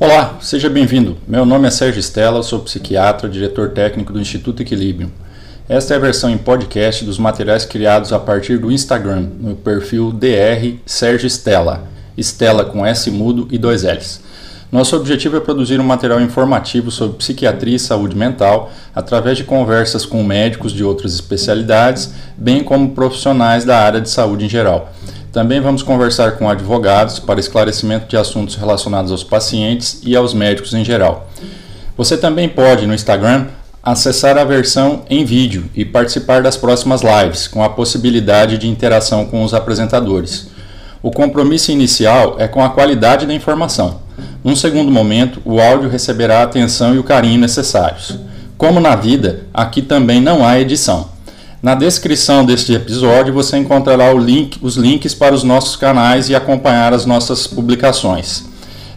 Olá, seja bem-vindo. Meu nome é Sérgio Stella, sou psiquiatra, diretor técnico do Instituto Equilíbrio. Esta é a versão em podcast dos materiais criados a partir do Instagram, no perfil DR Sérgio Stella, Stella com S mudo e dois L's. Nosso objetivo é produzir um material informativo sobre psiquiatria e saúde mental através de conversas com médicos de outras especialidades, bem como profissionais da área de saúde em geral. Também vamos conversar com advogados para esclarecimento de assuntos relacionados aos pacientes e aos médicos em geral. Você também pode, no Instagram, acessar a versão em vídeo e participar das próximas lives, com a possibilidade de interação com os apresentadores. O compromisso inicial é com a qualidade da informação. Num segundo momento, o áudio receberá a atenção e o carinho necessários. Como na vida, aqui também não há edição. Na descrição deste episódio você encontrará link, os links para os nossos canais e acompanhar as nossas publicações.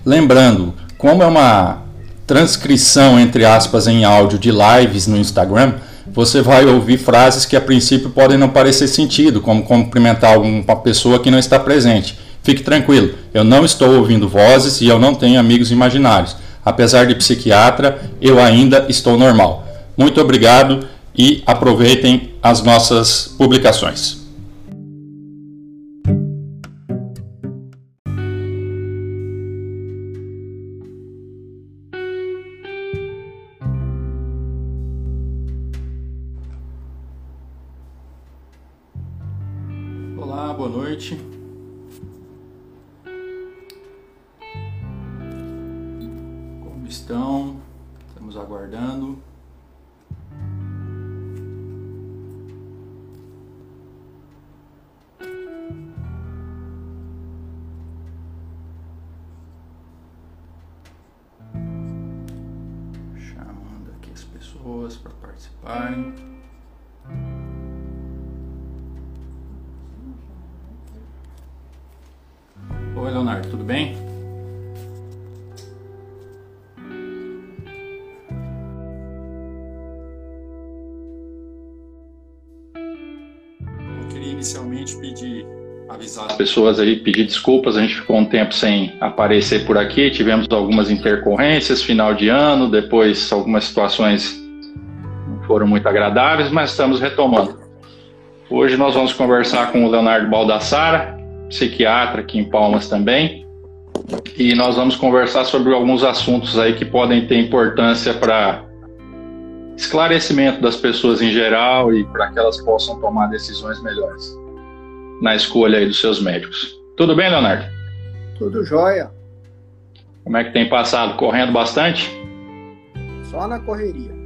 Lembrando, como é uma transcrição entre aspas em áudio de lives no Instagram, você vai ouvir frases que a princípio podem não parecer sentido, como cumprimentar uma pessoa que não está presente. Fique tranquilo, eu não estou ouvindo vozes e eu não tenho amigos imaginários. Apesar de psiquiatra, eu ainda estou normal. Muito obrigado e aproveitem as nossas publicações. Olá, boa noite. Como estão? Estamos aguardando. Avisar as pessoas aí, pedir desculpas. A gente ficou um tempo sem aparecer por aqui, tivemos algumas intercorrências, final de ano, depois algumas situações foram muito agradáveis, mas estamos retomando. Hoje nós vamos conversar com o Leonardo Baldassara, psiquiatra aqui em Palmas também, e nós vamos conversar sobre alguns assuntos aí que podem ter importância para esclarecimento das pessoas em geral e para que elas possam tomar decisões melhores na escolha aí dos seus médicos. Tudo bem, Leonardo? Tudo jóia. Como é que tem passado? Correndo bastante? Só na correria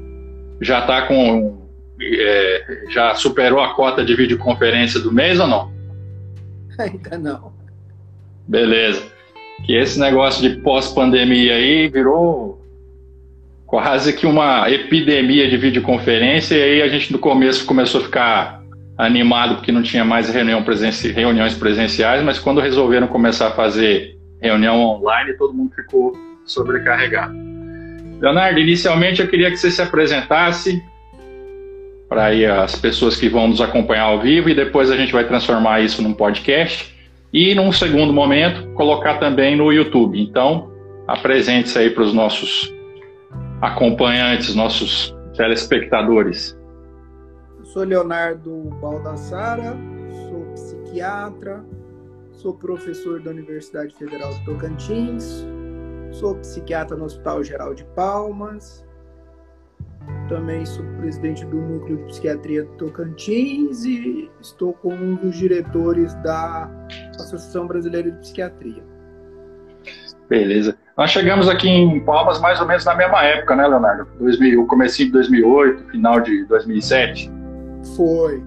já está com. É, já superou a cota de videoconferência do mês ou não? Ainda não. Beleza. Que esse negócio de pós-pandemia aí virou quase que uma epidemia de videoconferência, e aí a gente no começo começou a ficar animado porque não tinha mais reunião presenci reuniões presenciais, mas quando resolveram começar a fazer reunião online, todo mundo ficou sobrecarregado. Leonardo, inicialmente eu queria que você se apresentasse para as pessoas que vão nos acompanhar ao vivo e depois a gente vai transformar isso num podcast e num segundo momento colocar também no YouTube. Então, apresente-se aí para os nossos acompanhantes, nossos telespectadores. Sou Leonardo Baldassara, sou psiquiatra, sou professor da Universidade Federal de Tocantins, Sou psiquiatra no Hospital Geral de Palmas. Também sou presidente do Núcleo de Psiquiatria de Tocantins e estou como um dos diretores da Associação Brasileira de Psiquiatria. Beleza. Nós chegamos aqui em Palmas mais ou menos na mesma época, né, Leonardo? 2000, o comecinho de 2008, final de 2007. Foi.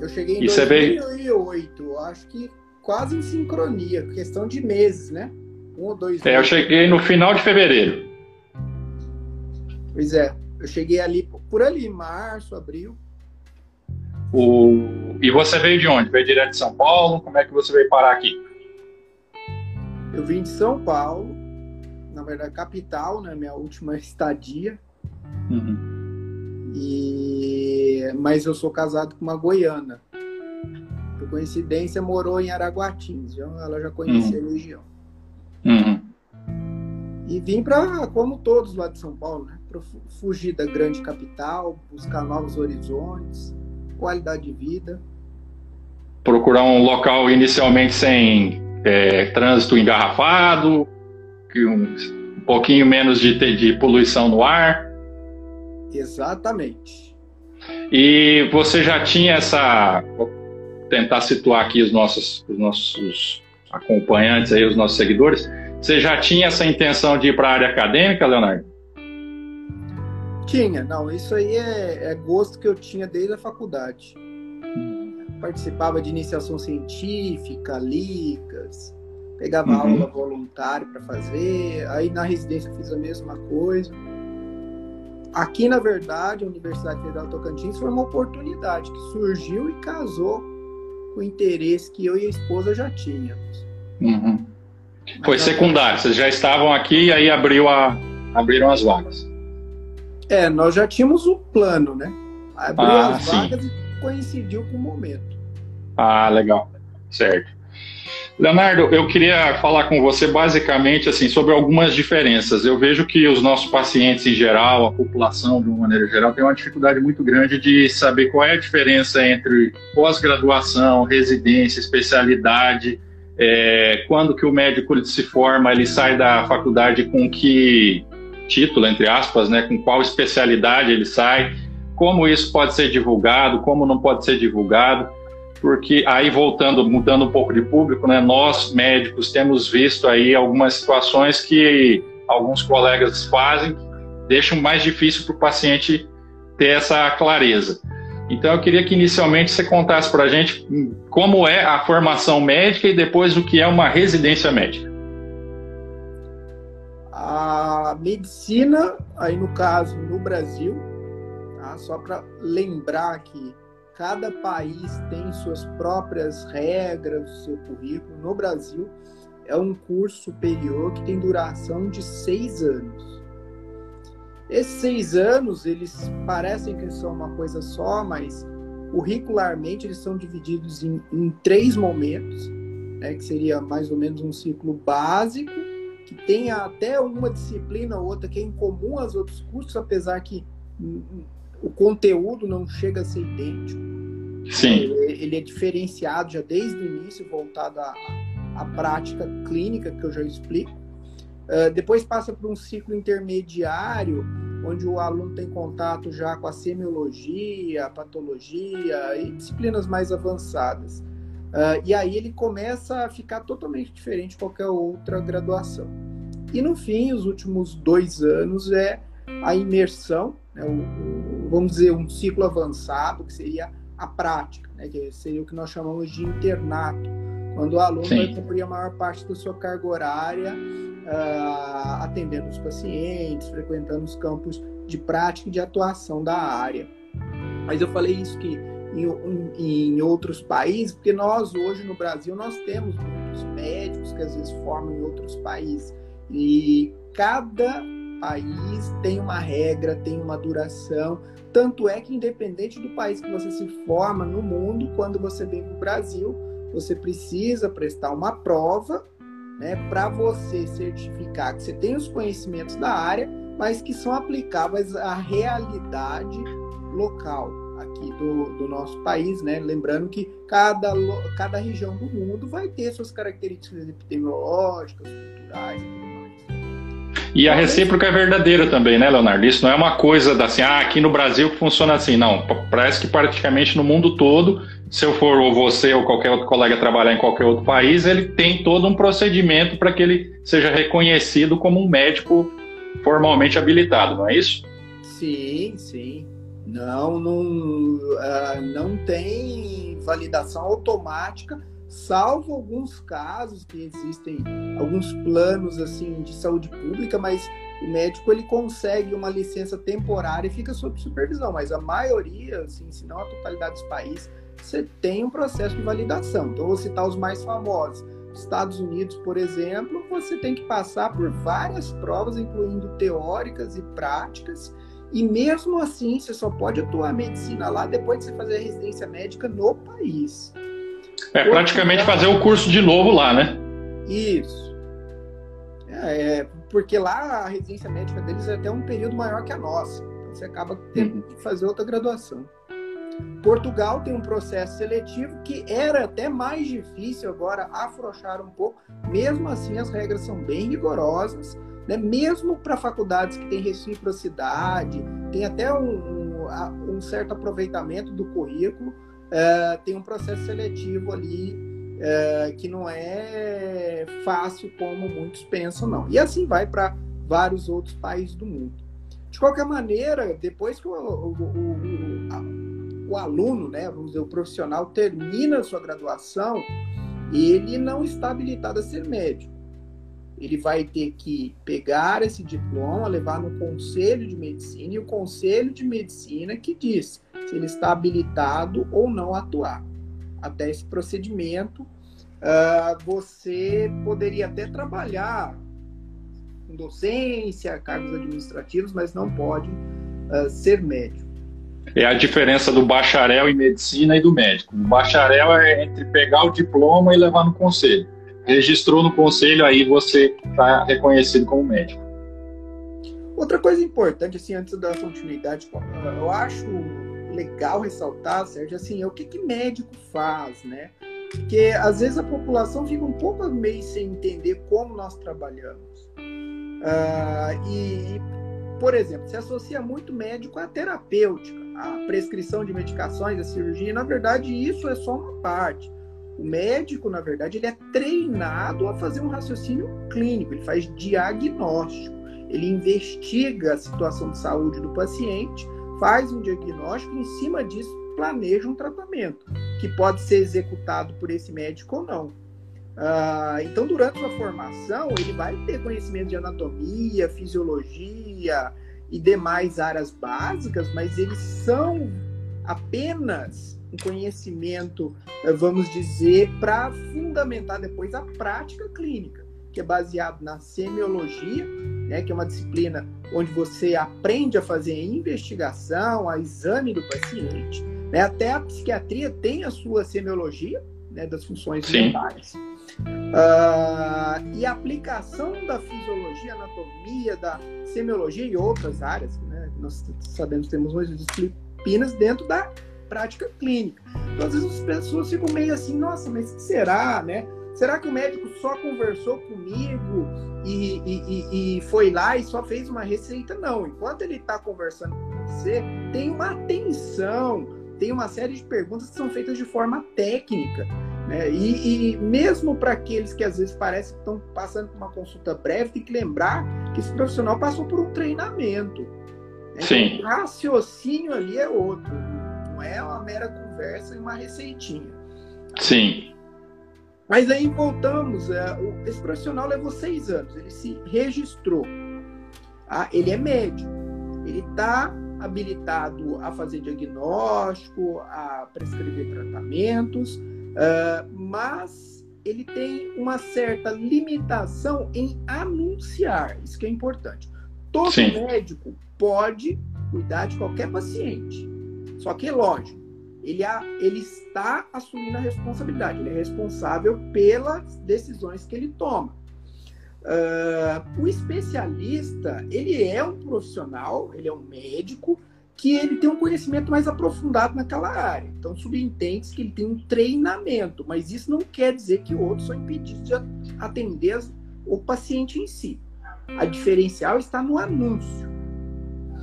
Eu cheguei em e 2008, acho que quase em sincronia, questão de meses, né? Um ou dois É, eu cheguei no final de fevereiro. Pois é, eu cheguei ali por ali, março, abril. O... E você veio de onde? Veio direto de São Paulo? Como é que você veio parar aqui? Eu vim de São Paulo, na verdade, capital, né? Minha última estadia. Uhum. E... Mas eu sou casado com uma goiana. Por coincidência, morou em Araguatins. Ela já conhecia uhum. a região. Uhum. E vim para, como todos lá de São Paulo, né? Para fugir da grande capital, buscar novos horizontes, qualidade de vida. Procurar um local inicialmente sem é, trânsito engarrafado, um, um pouquinho menos de, de poluição no ar. Exatamente. E você já tinha essa. Vou tentar situar aqui os nossos, os nossos acompanhantes, aí, os nossos seguidores. Você já tinha essa intenção de ir para a área acadêmica, Leonardo? Tinha, não. Isso aí é, é gosto que eu tinha desde a faculdade. Participava de iniciação científica, ligas, pegava uhum. aula voluntário para fazer. Aí na residência fiz a mesma coisa. Aqui, na verdade, a Universidade Federal Tocantins foi uma oportunidade que surgiu e casou com o interesse que eu e a esposa já tínhamos. Uhum. Foi secundário, vocês já estavam aqui e aí abriu a, abriram as vagas. É, nós já tínhamos o plano, né? Abriu ah, as sim. vagas e coincidiu com o momento. Ah, legal. Certo. Leonardo, eu queria falar com você basicamente assim sobre algumas diferenças. Eu vejo que os nossos pacientes em geral, a população de uma maneira geral, tem uma dificuldade muito grande de saber qual é a diferença entre pós-graduação, residência, especialidade, é, quando que o médico se forma, ele sai da faculdade com que título, entre aspas, né, com qual especialidade ele sai, como isso pode ser divulgado, como não pode ser divulgado porque aí voltando, mudando um pouco de público, né, nós médicos temos visto aí algumas situações que alguns colegas fazem, deixam mais difícil para o paciente ter essa clareza. Então eu queria que inicialmente você contasse para a gente como é a formação médica e depois o que é uma residência médica. A medicina, aí no caso no Brasil, tá? só para lembrar que Cada país tem suas próprias regras, seu currículo. No Brasil, é um curso superior que tem duração de seis anos. Esses seis anos, eles parecem que são uma coisa só, mas curricularmente eles são divididos em, em três momentos, né, que seria mais ou menos um ciclo básico, que tem até uma disciplina ou outra que é em comum aos outros cursos, apesar que o conteúdo não chega a ser idêntico. Sim. Ele, ele é diferenciado já desde o início, voltado à, à prática clínica, que eu já explico. Uh, depois passa por um ciclo intermediário, onde o aluno tem contato já com a semiologia, a patologia e disciplinas mais avançadas. Uh, e aí ele começa a ficar totalmente diferente de qualquer outra graduação. E no fim, os últimos dois anos é a imersão, né, o, o, vamos dizer, um ciclo avançado, que seria a prática, né, que seria o que nós chamamos de internato, quando o aluno Sim. vai cumprir a maior parte da sua carga horária uh, atendendo os pacientes, frequentando os campos de prática e de atuação da área. Mas eu falei isso que em, em, em, outros países, porque nós hoje no Brasil nós temos muitos médicos que às vezes formam em outros países e cada país tem uma regra, tem uma duração. Tanto é que, independente do país que você se forma no mundo, quando você vem para o Brasil, você precisa prestar uma prova né, para você certificar que você tem os conhecimentos da área, mas que são aplicáveis à realidade local aqui do, do nosso país, né? Lembrando que cada, cada região do mundo vai ter suas características epidemiológicas, culturais e tudo e a recíproca é verdadeira também, né, Leonardo? Isso não é uma coisa da assim, ah, aqui no Brasil que funciona assim. Não, parece que praticamente no mundo todo, se eu for ou você ou qualquer outro colega trabalhar em qualquer outro país, ele tem todo um procedimento para que ele seja reconhecido como um médico formalmente habilitado, não é isso? Sim, sim. Não, não, uh, não tem validação automática salvo alguns casos que existem alguns planos assim de saúde pública, mas o médico ele consegue uma licença temporária e fica sob supervisão, mas a maioria, assim, se não a totalidade dos países, você tem um processo de validação. Então, vou citar os mais famosos. Estados Unidos, por exemplo, você tem que passar por várias provas, incluindo teóricas e práticas, e mesmo assim você só pode atuar medicina lá depois de você fazer a residência médica no país. É praticamente fazer o curso de novo lá, né? Isso. É, porque lá a residência médica deles é até um período maior que a nossa. Então você acaba tendo que fazer outra graduação. Portugal tem um processo seletivo que era até mais difícil, agora afrouxaram um pouco. Mesmo assim, as regras são bem rigorosas, né? mesmo para faculdades que têm reciprocidade, tem até um, um, um certo aproveitamento do currículo, é, tem um processo seletivo ali é, que não é fácil como muitos pensam, não. E assim vai para vários outros países do mundo. De qualquer maneira, depois que o, o, o, o aluno, né, vamos dizer, o profissional termina a sua graduação, ele não está habilitado a ser médico. Ele vai ter que pegar esse diploma, levar no conselho de medicina e o conselho de medicina que diz se ele está habilitado ou não a atuar. Até esse procedimento, uh, você poderia até trabalhar com docência, cargos administrativos, mas não pode uh, ser médico. É a diferença do bacharel em medicina e do médico. O bacharel é entre pegar o diploma e levar no conselho. Registrou no conselho, aí você está reconhecido como médico. Outra coisa importante, assim, antes da continuidade, eu acho legal ressaltar, Sérgio, assim, é o que, que médico faz, né? Porque às vezes a população fica um pouco meio sem entender como nós trabalhamos. Uh, e, por exemplo, se associa muito médico à terapêutica, à prescrição de medicações, à cirurgia. Na verdade, isso é só uma parte. O médico, na verdade, ele é treinado a fazer um raciocínio clínico, ele faz diagnóstico, ele investiga a situação de saúde do paciente faz um diagnóstico e, em cima disso, planeja um tratamento, que pode ser executado por esse médico ou não. Uh, então, durante sua formação, ele vai ter conhecimento de anatomia, fisiologia e demais áreas básicas, mas eles são apenas um conhecimento, eh, vamos dizer, para fundamentar depois a prática clínica que é baseado na semiologia, né, que é uma disciplina onde você aprende a fazer investigação, a exame do paciente. Né? Até a psiquiatria tem a sua semiologia né, das funções mentais. Uh, e a aplicação da fisiologia, anatomia, da semiologia e outras áreas, né, nós sabemos temos muitas disciplinas dentro da prática clínica. Então, às vezes as pessoas ficam meio assim, nossa, mas o que será, né? Será que o médico só conversou comigo e, e, e, foi lá e só fez uma receita? Não. Enquanto ele está conversando com você, tem uma atenção, tem uma série de perguntas que são feitas de forma técnica. Né? E, e mesmo para aqueles que às vezes parecem que estão passando por uma consulta breve, tem que lembrar que esse profissional passou por um treinamento. Né? Sim. o raciocínio ali é outro. Não é uma mera conversa e uma receitinha. Sim. Mas aí voltamos, é, esse profissional levou seis anos, ele se registrou. Ah, ele é médico, ele está habilitado a fazer diagnóstico, a prescrever tratamentos, uh, mas ele tem uma certa limitação em anunciar, isso que é importante. Todo Sim. médico pode cuidar de qualquer paciente, só que, lógico, ele, a, ele está assumindo a responsabilidade, ele é responsável pelas decisões que ele toma. Uh, o especialista, ele é um profissional, ele é um médico, que ele tem um conhecimento mais aprofundado naquela área. Então, subentende que ele tem um treinamento, mas isso não quer dizer que outros são impedidos de atender o paciente em si. A diferencial está no anúncio.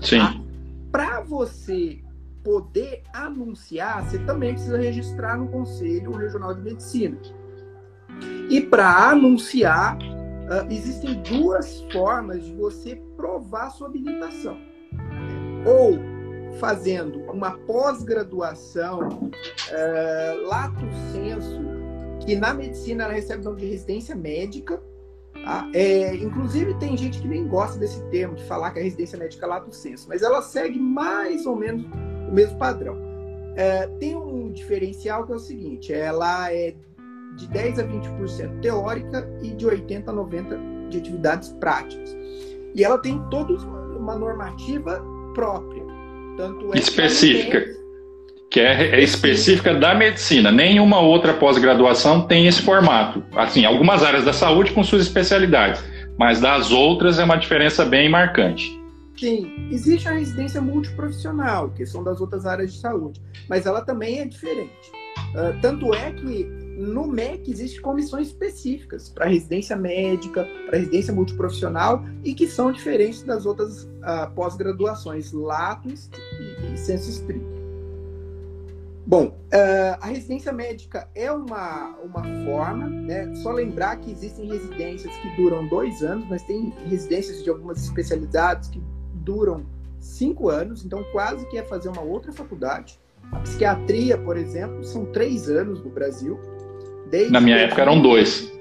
Sim. Para você poder anunciar, você também precisa registrar no Conselho Regional de Medicina. E para anunciar, uh, existem duas formas de você provar sua habilitação. Ou fazendo uma pós-graduação uh, lato senso, que na medicina ela recebe o nome de residência médica. Tá? É, inclusive tem gente que nem gosta desse termo, de falar que a residência médica é lato senso, mas ela segue mais ou menos o mesmo padrão. É, tem um diferencial que é o seguinte: ela é de 10 a 20% teórica e de 80 a 90% de atividades práticas. E ela tem toda uma normativa própria. Tanto é específica. Que é, é específica da medicina. Nenhuma outra pós-graduação tem esse formato. Assim, algumas áreas da saúde com suas especialidades mas das outras é uma diferença bem marcante. Sim, existe a residência multiprofissional, que são das outras áreas de saúde, mas ela também é diferente. Uh, tanto é que no MEC existem comissões específicas para residência médica, para residência multiprofissional e que são diferentes das outras uh, pós-graduações, lato e, e, senso estrito. Bom, uh, a residência médica é uma, uma forma, né? Só lembrar que existem residências que duram dois anos, mas tem residências de algumas especialidades que duram cinco anos, então quase que é fazer uma outra faculdade. A psiquiatria, por exemplo, são três anos no Brasil. Na minha época eram dois.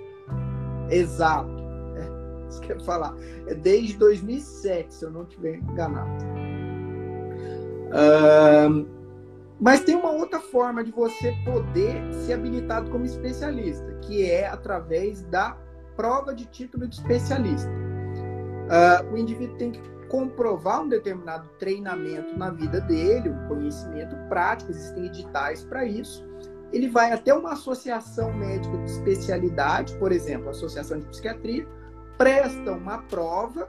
Exato. É, isso que eu ia falar. É desde 2007, se eu não estiver enganado. Uh, mas tem uma outra forma de você poder ser habilitado como especialista, que é através da prova de título de especialista. Uh, o indivíduo tem que comprovar um determinado treinamento na vida dele, um conhecimento prático, existem editais para isso. Ele vai até uma associação médica de especialidade, por exemplo, a Associação de Psiquiatria, presta uma prova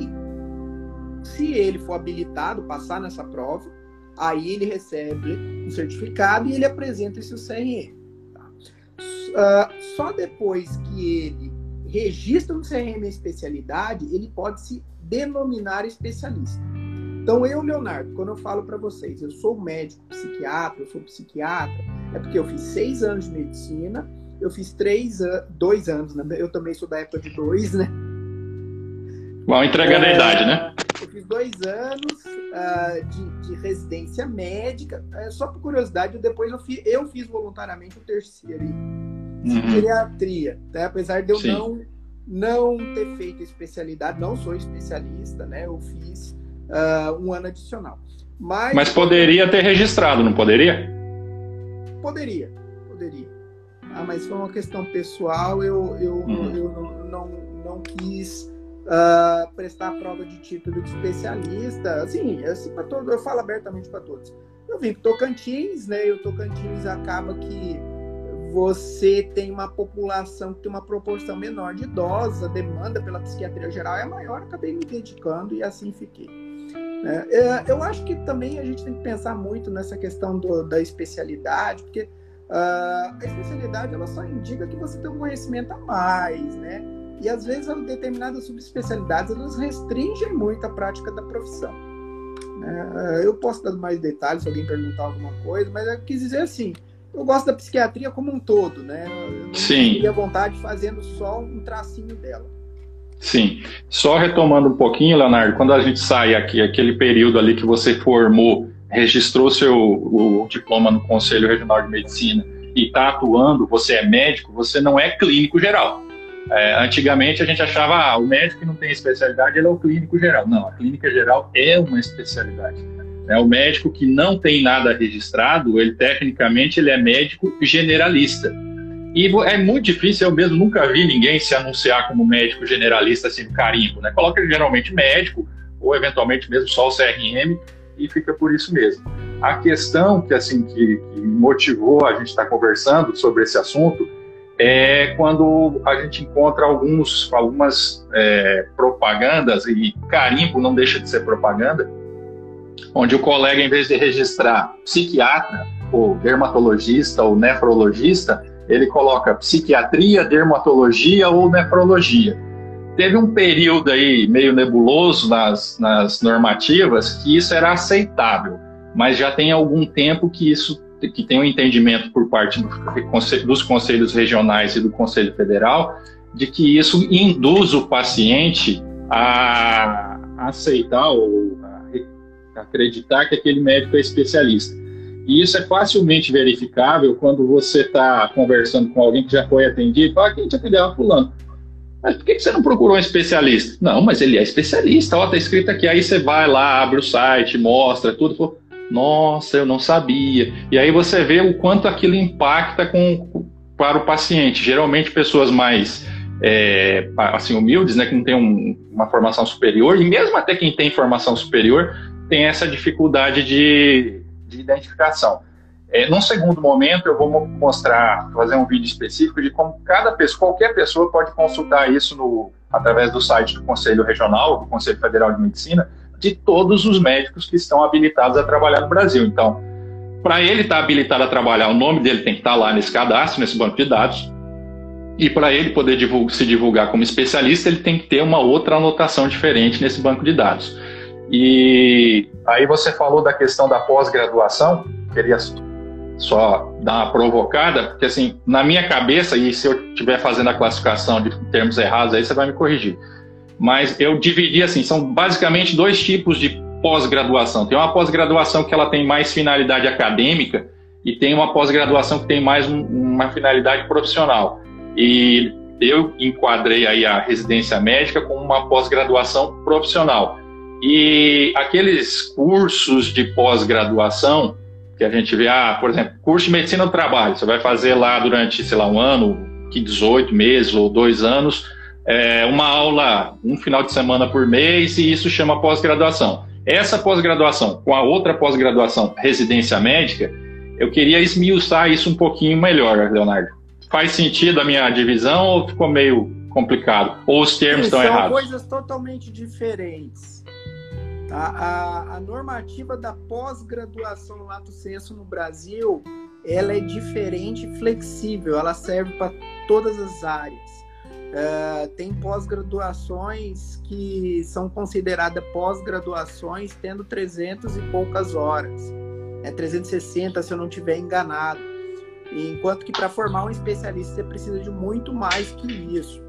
e, se ele for habilitado, passar nessa prova, Aí ele recebe um certificado e ele apresenta esse CRM. Tá? Uh, só depois que ele registra no CRM a especialidade, ele pode se denominar especialista. Então, eu, Leonardo, quando eu falo para vocês, eu sou médico, psiquiatra, eu sou psiquiatra, é porque eu fiz seis anos de medicina, eu fiz três, dois anos, né? eu também sou da época de dois, né? Bom, entregando é, a idade, né? Eu fiz dois anos uh, de, de, residência médica. Uh, só por curiosidade, depois eu, fi, eu fiz voluntariamente o terceiro em uhum. psiquiatria. Né? Apesar de eu não, não ter feito especialidade, não sou especialista, né? Eu fiz uh, um ano adicional. Mas, Mas poderia ter registrado, não poderia? Poderia, poderia. Ah, mas foi uma questão pessoal, eu, eu, uhum. eu não, não, não quis uh, prestar a prova de título de especialista, assim, assim para todos, eu falo abertamente para todos. Eu vim para Tocantins, né? E o Tocantins acaba que você tem uma população que tem uma proporção menor de idosos, a demanda pela psiquiatria geral é maior, acabei me dedicando e assim fiquei. É, é, eu acho que também a gente tem que pensar muito nessa questão do, da especialidade, porque uh, a especialidade ela só indica que você tem um conhecimento a mais, né? E às vezes determinadas subespecialidades elas restringem muito a prática da profissão. É, eu posso dar mais detalhes se alguém perguntar alguma coisa, mas eu quis dizer assim, eu gosto da psiquiatria como um todo, né? Eu não Sim. teria vontade fazendo só um tracinho dela. Sim. Só retomando um pouquinho, Leonardo, quando a gente sai aqui, aquele período ali que você formou, registrou seu o diploma no Conselho Regional de Medicina e está atuando, você é médico, você não é clínico geral. É, antigamente a gente achava, ah, o médico que não tem especialidade, ele é o clínico geral. Não, a clínica geral é uma especialidade. É, o médico que não tem nada registrado, ele tecnicamente ele é médico generalista. E é muito difícil, eu mesmo nunca vi ninguém se anunciar como médico generalista assim, carimbo, né? Coloca geralmente médico, ou eventualmente mesmo só o CRM, e fica por isso mesmo. A questão que assim que, que motivou a gente estar conversando sobre esse assunto é quando a gente encontra alguns, algumas é, propagandas, e carimbo não deixa de ser propaganda, onde o colega, em vez de registrar psiquiatra, ou dermatologista, ou nefrologista, ele coloca psiquiatria, dermatologia ou nefrologia. Teve um período aí meio nebuloso nas, nas normativas que isso era aceitável, mas já tem algum tempo que isso que tem um entendimento por parte do, dos conselhos regionais e do Conselho Federal de que isso induz o paciente a aceitar ou acreditar que aquele médico é especialista. E isso é facilmente verificável quando você está conversando com alguém que já foi atendido. Fala, quem te atendeu? Fulano. Mas por que você não procurou um especialista? Não, mas ele é especialista. Ó, tá escrito aqui. Aí você vai lá, abre o site, mostra tudo. Nossa, eu não sabia. E aí você vê o quanto aquilo impacta com, para o paciente. Geralmente pessoas mais é, assim humildes, né, que não tem um, uma formação superior, e mesmo até quem tem formação superior tem essa dificuldade de, de identificação. É, num segundo momento, eu vou mostrar, fazer um vídeo específico de como cada pessoa, qualquer pessoa pode consultar isso no, através do site do Conselho Regional, do Conselho Federal de Medicina, de todos os médicos que estão habilitados a trabalhar no Brasil. Então, para ele estar tá habilitado a trabalhar, o nome dele tem que estar tá lá nesse cadastro, nesse banco de dados. E para ele poder se divulgar como especialista, ele tem que ter uma outra anotação diferente nesse banco de dados. E aí você falou da questão da pós-graduação, queria só dar uma provocada, porque assim, na minha cabeça, e se eu estiver fazendo a classificação de termos errados aí, você vai me corrigir. Mas eu dividi assim, são basicamente dois tipos de pós-graduação. Tem uma pós-graduação que ela tem mais finalidade acadêmica e tem uma pós-graduação que tem mais um, uma finalidade profissional. E eu enquadrei aí a residência médica como uma pós-graduação profissional. E aqueles cursos de pós-graduação que a gente vê, ah, por exemplo, curso de medicina do trabalho, você vai fazer lá durante, sei lá, um ano, 18 meses ou dois anos, é, uma aula, um final de semana por mês, e isso chama pós-graduação. Essa pós-graduação, com a outra pós-graduação, residência médica, eu queria esmiuçar isso um pouquinho melhor, Leonardo. Faz sentido a minha divisão ou ficou meio complicado? Ou os termos Sim, estão são errados? São coisas totalmente diferentes. Tá? A, a normativa da pós-graduação lato senso no Brasil, ela é diferente e flexível, ela serve para todas as áreas. Uh, tem pós-graduações que são consideradas pós-graduações tendo 300 e poucas horas. É 360, se eu não estiver enganado. Enquanto que para formar um especialista você precisa de muito mais que isso.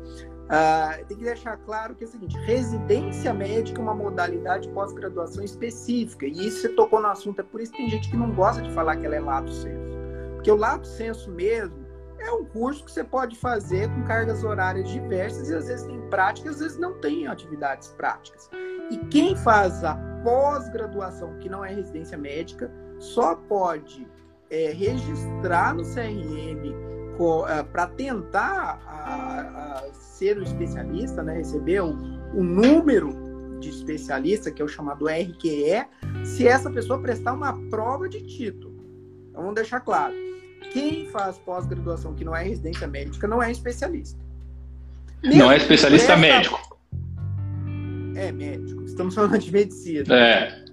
Uh, tem que deixar claro que é o seguinte: residência médica é uma modalidade de pós-graduação específica. E isso você tocou no assunto, é por isso que tem gente que não gosta de falar que ela é lato senso. Porque o lato senso mesmo é um curso que você pode fazer com cargas horárias diversas e às vezes tem práticas, às vezes não tem atividades práticas. E quem faz a pós-graduação, que não é residência médica, só pode é, registrar no CRM para tentar a, a ser um especialista, né, receber o, o número de especialista, que é o chamado RQE, se essa pessoa prestar uma prova de título. Então, vamos deixar claro. Quem faz pós-graduação que não é residência médica não é especialista. Mesmo não é especialista presta... médico. É médico. Estamos falando de medicina. É.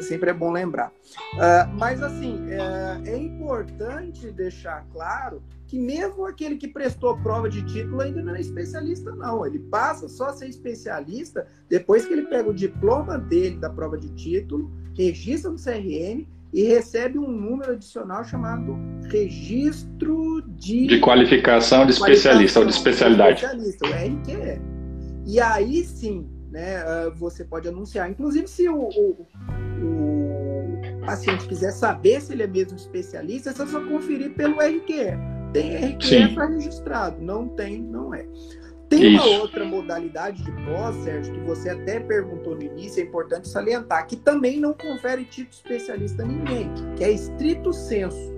Sempre é bom lembrar. Uh, mas, assim, é, é importante deixar claro que mesmo aquele que prestou prova de título ainda não é especialista, não. Ele passa só a ser especialista depois que ele pega o diploma dele da prova de título, registra no CRM e recebe um número adicional chamado registro de... De qualificação de especialista ou de especialidade. De especialista, o RQE. E aí sim, né, ah, você pode anunciar. Inclusive, se o, o, o paciente quiser saber se ele é mesmo especialista, é só conferir pelo RQE. Tem RQE para registrado, não tem, não é. Tem Isso. uma outra modalidade de pós, Sérgio, que você até perguntou no início, é importante salientar, que também não confere título especialista a ninguém, que é estrito senso.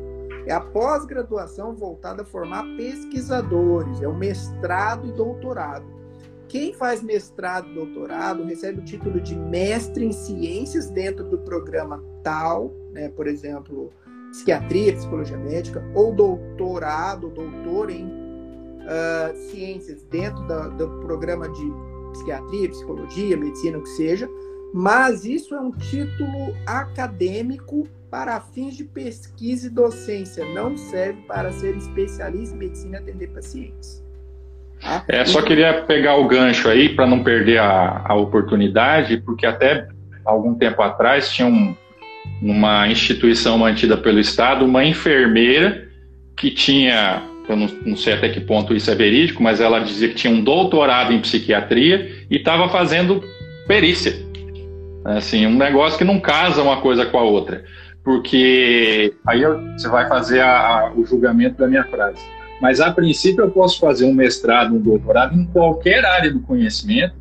É a pós-graduação voltada a formar pesquisadores, é o mestrado e doutorado. Quem faz mestrado e doutorado recebe o título de mestre em ciências dentro do programa tal, né, por exemplo, psiquiatria, psicologia médica, ou doutorado, doutor em uh, ciências dentro da, do programa de psiquiatria, psicologia, medicina, o que seja, mas isso é um título acadêmico para fins de pesquisa e docência, não serve para ser especialista em medicina e atender pacientes. Tá? É, só queria pegar o gancho aí para não perder a, a oportunidade, porque até algum tempo atrás tinha um, numa instituição mantida pelo Estado, uma enfermeira que tinha, eu não, não, sei até que ponto isso é verídico, mas ela dizia que tinha um doutorado em psiquiatria e estava fazendo perícia. Assim, um negócio que não casa uma coisa com a outra. Porque aí você vai fazer a, a, o julgamento da minha frase. Mas a princípio eu posso fazer um mestrado, um doutorado em qualquer área do conhecimento,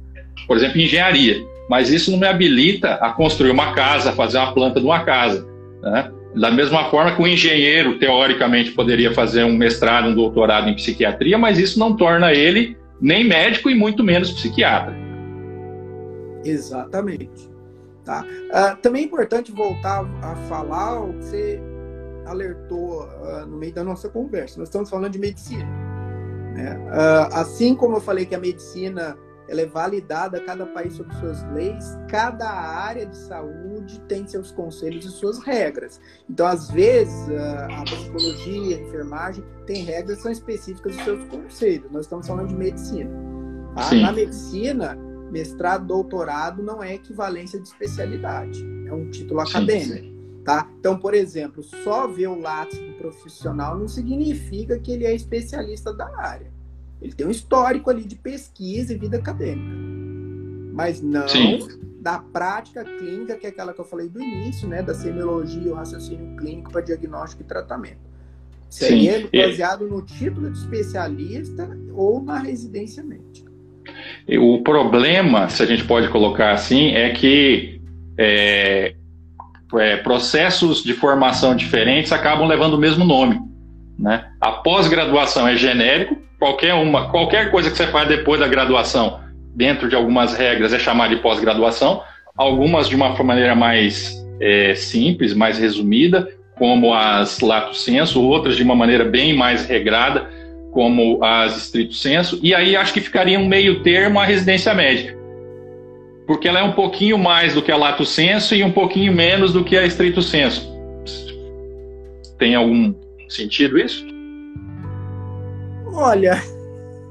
por exemplo, engenharia mas isso não me habilita a construir uma casa, a fazer uma planta de uma casa. Né? Da mesma forma que o engenheiro, teoricamente, poderia fazer um mestrado, um doutorado em psiquiatria, mas isso não torna ele nem médico e muito menos psiquiatra. Exatamente. Tá? Uh, também é importante voltar a falar o que você alertou uh, no meio da nossa conversa. Nós estamos falando de medicina. Né? Uh, assim como eu falei que a medicina ela é validada, cada país sobre suas leis, cada área de saúde tem seus conselhos e suas regras. Então, às vezes, a psicologia, a enfermagem, tem regras que são específicas dos seus conselhos. Nós estamos falando de medicina. Tá? Na medicina, mestrado, doutorado não é equivalência de especialidade, é um título sim, acadêmico. Sim. Tá? Então, por exemplo, só ver o lápis do profissional não significa que ele é especialista da área. Ele tem um histórico ali de pesquisa e vida acadêmica. Mas não Sim. da prática clínica, que é aquela que eu falei do início, né? Da semiologia o raciocínio clínico para diagnóstico e tratamento. Seria Sim. baseado no título de especialista ou na residência médica. O problema, se a gente pode colocar assim, é que é, é, processos de formação diferentes acabam levando o mesmo nome. Né? A pós-graduação é genérico, qualquer uma, qualquer coisa que você faz depois da graduação, dentro de algumas regras, é chamada de pós-graduação, algumas de uma maneira mais é, simples, mais resumida, como as lato senso, outras de uma maneira bem mais regrada, como as estrito senso, e aí acho que ficaria um meio termo a residência médica. Porque ela é um pouquinho mais do que a lato senso e um pouquinho menos do que a estrito senso. Tem algum sentido isso? Olha,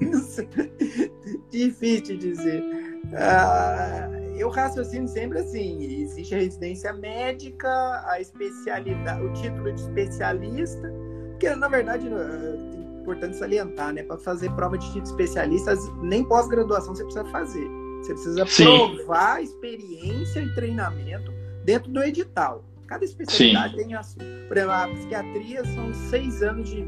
difícil dizer. Uh, eu raciocino sempre assim: existe a residência médica, a especialidade, o título de especialista, que na verdade é importante salientar, né? Para fazer prova de título de especialista, nem pós-graduação você precisa fazer. Você precisa Sim. provar experiência e treinamento dentro do edital. Cada especialidade Sim. tem a sua. Por exemplo, a psiquiatria são seis anos de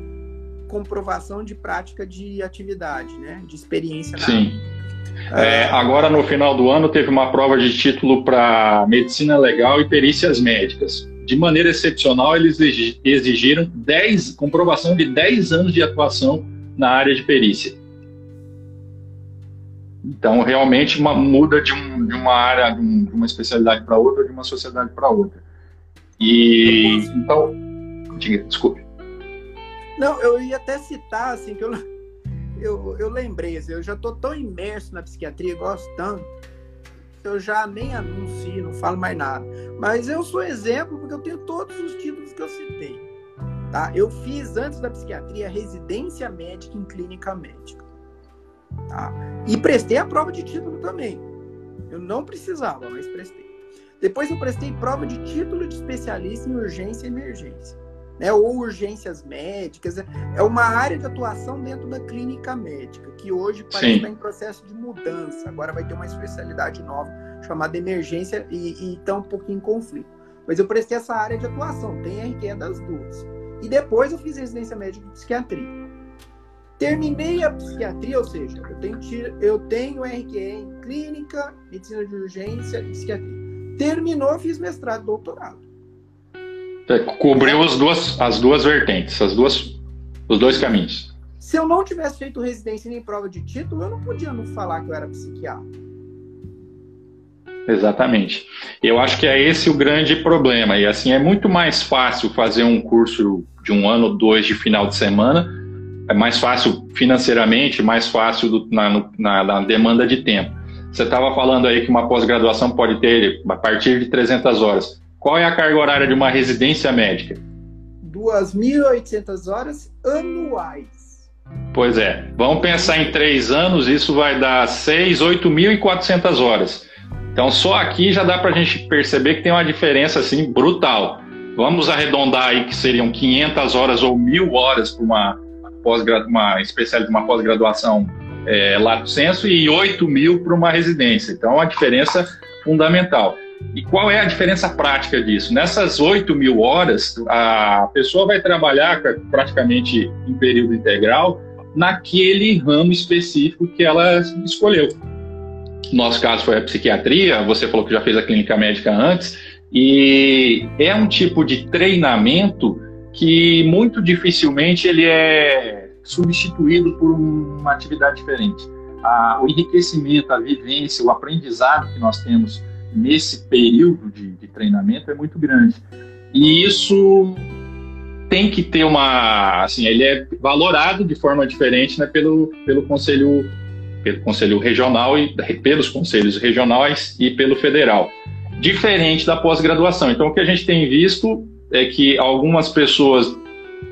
comprovação de prática de atividade, né? De experiência. Sim. É, agora, no final do ano, teve uma prova de título para medicina legal e perícias médicas. De maneira excepcional, eles exigiram 10, comprovação de 10 anos de atuação na área de perícia. Então, realmente, uma, muda de, um, de uma área, de, um, de uma especialidade para outra, de uma sociedade para outra. E, então, diga, desculpe. Não, eu ia até citar, assim, que eu, eu, eu lembrei, assim, eu já estou tão imerso na psiquiatria, gosto tanto, eu já nem anuncio, não falo mais nada. Mas eu sou exemplo porque eu tenho todos os títulos que eu citei. Tá? Eu fiz, antes da psiquiatria, residência médica em clínica médica. Tá? E prestei a prova de título também. Eu não precisava, mas prestei. Depois eu prestei prova de título de especialista em urgência e emergência né, ou urgências médicas. É uma área de atuação dentro da clínica médica, que hoje parece estar em processo de mudança. Agora vai ter uma especialidade nova chamada emergência e está um pouquinho em conflito. Mas eu prestei essa área de atuação, tem RQE das duas. E depois eu fiz residência médica de psiquiatria. Terminei a psiquiatria, ou seja, eu tenho, eu tenho RQE em clínica, medicina de urgência e psiquiatria. Terminou, fiz mestrado e doutorado. É, cobriu as duas, as duas vertentes, as duas, os dois caminhos. Se eu não tivesse feito residência nem prova de título, eu não podia não falar que eu era psiquiatra. Exatamente. Eu acho que é esse o grande problema. E assim, é muito mais fácil fazer um curso de um ano, dois de final de semana. É mais fácil financeiramente, mais fácil do, na, na, na demanda de tempo. Você estava falando aí que uma pós-graduação pode ter a partir de 300 horas. Qual é a carga horária de uma residência médica? 2.800 horas anuais. Pois é. Vamos pensar em três anos, isso vai dar 6, 8.400 horas. Então, só aqui já dá para a gente perceber que tem uma diferença assim brutal. Vamos arredondar aí que seriam 500 horas ou 1.000 horas para uma, pós uma especialidade, uma pós-graduação é, lato senso e 8 mil para uma residência. Então, é uma diferença fundamental. E qual é a diferença prática disso? Nessas 8 mil horas, a pessoa vai trabalhar praticamente em período integral naquele ramo específico que ela escolheu. Nosso caso foi a psiquiatria, você falou que já fez a clínica médica antes, e é um tipo de treinamento que muito dificilmente ele é substituído por uma atividade diferente. o enriquecimento, a vivência, o aprendizado que nós temos nesse período de, de treinamento é muito grande. E isso tem que ter uma, assim, ele é valorado de forma diferente, né, pelo, pelo conselho, pelo conselho regional e pelos conselhos regionais e pelo federal, diferente da pós-graduação. Então, o que a gente tem visto é que algumas pessoas,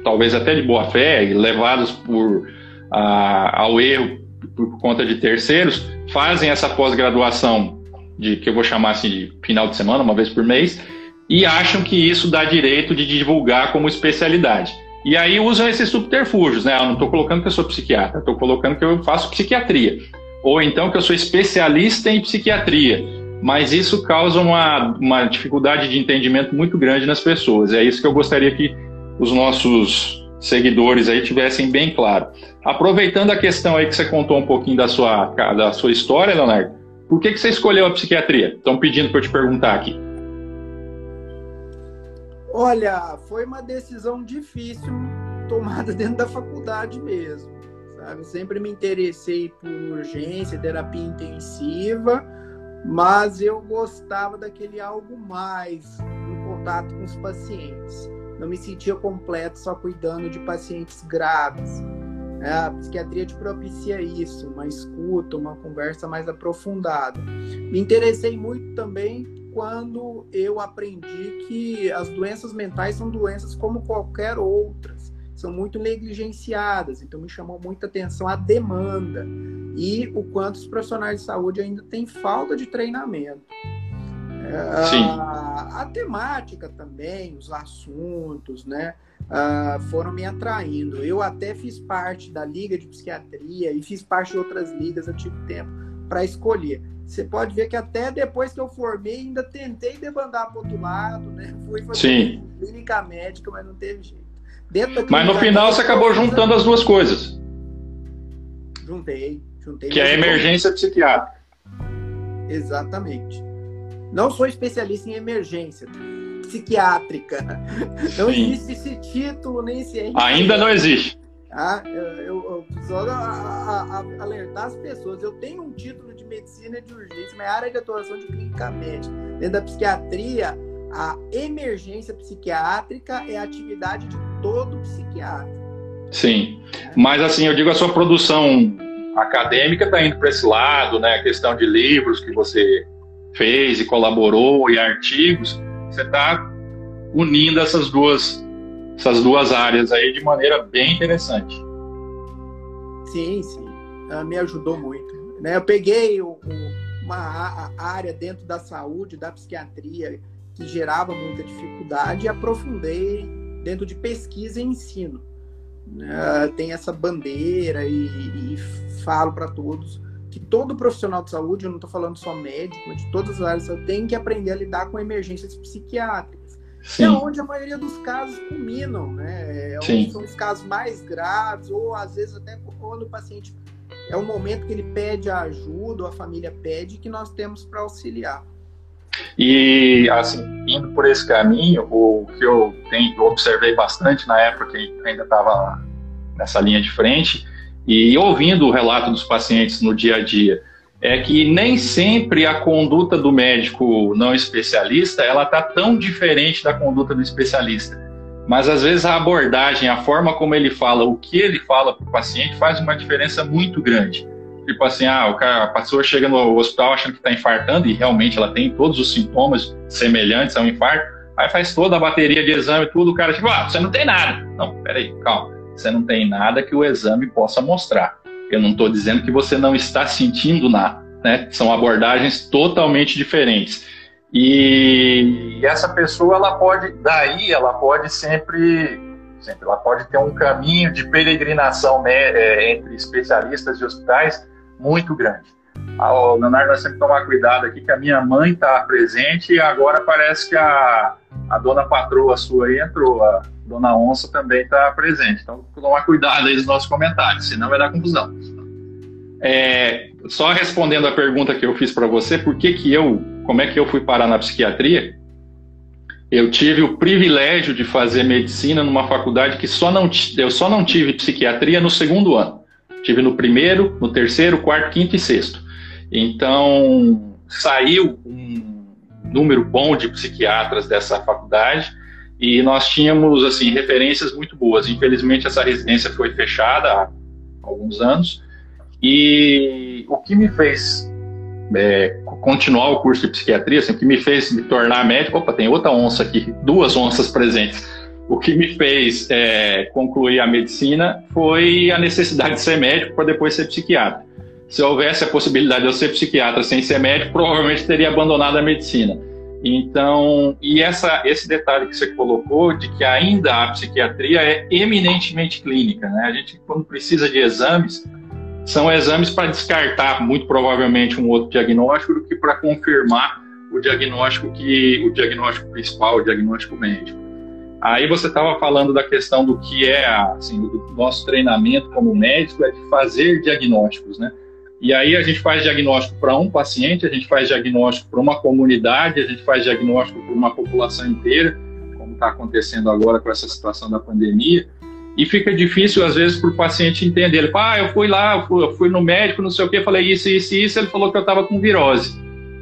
talvez até de boa fé, levadas por a, ao erro por conta de terceiros, fazem essa pós-graduação de que eu vou chamar assim de final de semana, uma vez por mês, e acham que isso dá direito de divulgar como especialidade. E aí usam esses subterfúgios, né? Eu não estou colocando que eu sou psiquiatra, estou colocando que eu faço psiquiatria. Ou então que eu sou especialista em psiquiatria. Mas isso causa uma, uma dificuldade de entendimento muito grande nas pessoas. É isso que eu gostaria que os nossos seguidores aí tivessem bem claro. Aproveitando a questão aí que você contou um pouquinho da sua, da sua história, Leonardo, por que, que você escolheu a psiquiatria? Estão pedindo para eu te perguntar aqui. Olha, foi uma decisão difícil tomada dentro da faculdade mesmo. Sabe? Sempre me interessei por urgência, terapia intensiva, mas eu gostava daquele algo mais em contato com os pacientes. Não me sentia completo só cuidando de pacientes graves. É, a psiquiatria te propicia isso, uma escuta, uma conversa mais aprofundada. Me interessei muito também quando eu aprendi que as doenças mentais são doenças como qualquer outras, são muito negligenciadas. Então me chamou muita atenção a demanda e o quanto os profissionais de saúde ainda têm falta de treinamento. Sim. A, a temática também, os assuntos, né, uh, foram me atraindo. Eu até fiz parte da Liga de Psiquiatria e fiz parte de outras ligas, eu tive tempo para escolher você pode ver que até depois que eu formei, ainda tentei debandar para outro lado, né? Fui fazer Sim. clínica médica, mas não teve jeito. mas no final você acabou juntando as duas coisas. Juntei, juntei. Que é a emergência psiquiátrica. Exatamente. Não sou especialista em emergência psiquiátrica. Não Sim. existe esse título, nem esse Ainda não existe. Ah, eu, eu, eu preciso alertar as pessoas. Eu tenho um título de medicina de urgência, mas área de atuação de clínica médica. Dentro da psiquiatria, a emergência psiquiátrica é a atividade de todo psiquiatra. Sim, é. mas assim, eu digo a sua produção acadêmica está indo para esse lado, né? A questão de livros que você fez e colaborou e artigos, você está unindo essas duas essas duas áreas aí de maneira bem interessante. Sim, sim, uh, me ajudou muito. Né? Eu peguei o, o, uma área dentro da saúde, da psiquiatria, que gerava muita dificuldade e aprofundei dentro de pesquisa e ensino. Uh, tem essa bandeira e, e falo para todos que todo profissional de saúde, eu não estou falando só médico, mas de todas as áreas, tem que aprender a lidar com emergências psiquiátricas Sim. é onde a maioria dos casos culminam, né? É onde são os casos mais graves, ou às vezes até quando o paciente é o momento que ele pede a ajuda, ou a família pede, que nós temos para auxiliar. E, assim, indo por esse caminho, o que eu, tenho, eu observei bastante na época que ainda estava nessa linha de frente, e ouvindo o relato dos pacientes no dia a dia, é que nem sempre a conduta do médico não especialista ela está tão diferente da conduta do especialista. Mas às vezes a abordagem, a forma como ele fala, o que ele fala para o paciente faz uma diferença muito grande. Tipo assim, ah, o cara, a pessoa chega no hospital achando que está infartando e realmente ela tem todos os sintomas semelhantes a um infarto, aí faz toda a bateria de exame, tudo, o cara tipo, ah, você não tem nada. Não, peraí, calma. Você não tem nada que o exame possa mostrar. Eu não estou dizendo que você não está sentindo nada, né? São abordagens totalmente diferentes. E essa pessoa, ela pode, daí, ela pode sempre, sempre ela pode ter um caminho de peregrinação né, é, entre especialistas e hospitais muito grande. Ah, o Leonardo, nós temos que tomar cuidado aqui, que a minha mãe está presente e agora parece que a, a dona patroa sua aí entrou, a dona onça também está presente. Então, tomar cuidado aí nos nossos comentários, senão vai dar confusão. É, só respondendo a pergunta que eu fiz para você, por que que eu, como é que eu fui parar na psiquiatria? Eu tive o privilégio de fazer medicina numa faculdade que só não eu só não tive psiquiatria no segundo ano. Tive no primeiro, no terceiro, quarto, quinto e sexto. Então saiu um número bom de psiquiatras dessa faculdade e nós tínhamos assim referências muito boas. Infelizmente essa residência foi fechada há alguns anos e o que me fez é, continuar o curso de psiquiatria, assim, o que me fez me tornar médico, opa, tem outra onça aqui, duas onças presentes. O que me fez é, concluir a medicina foi a necessidade de ser médico para depois ser psiquiatra. Se houvesse a possibilidade de eu ser psiquiatra sem ser médico, provavelmente teria abandonado a medicina. Então, e essa, esse detalhe que você colocou de que ainda a psiquiatria é eminentemente clínica, né? A gente, quando precisa de exames, são exames para descartar, muito provavelmente, um outro diagnóstico do que para confirmar o diagnóstico que o diagnóstico principal, o diagnóstico médico. Aí você estava falando da questão do que é assim, o nosso treinamento como médico é de fazer diagnósticos, né? E aí a gente faz diagnóstico para um paciente, a gente faz diagnóstico para uma comunidade, a gente faz diagnóstico para uma população inteira, como está acontecendo agora com essa situação da pandemia. E fica difícil, às vezes, para o paciente entender. Ele fala, ah, eu fui lá, eu fui, eu fui no médico, não sei o quê, falei isso, isso e isso, ele falou que eu estava com virose.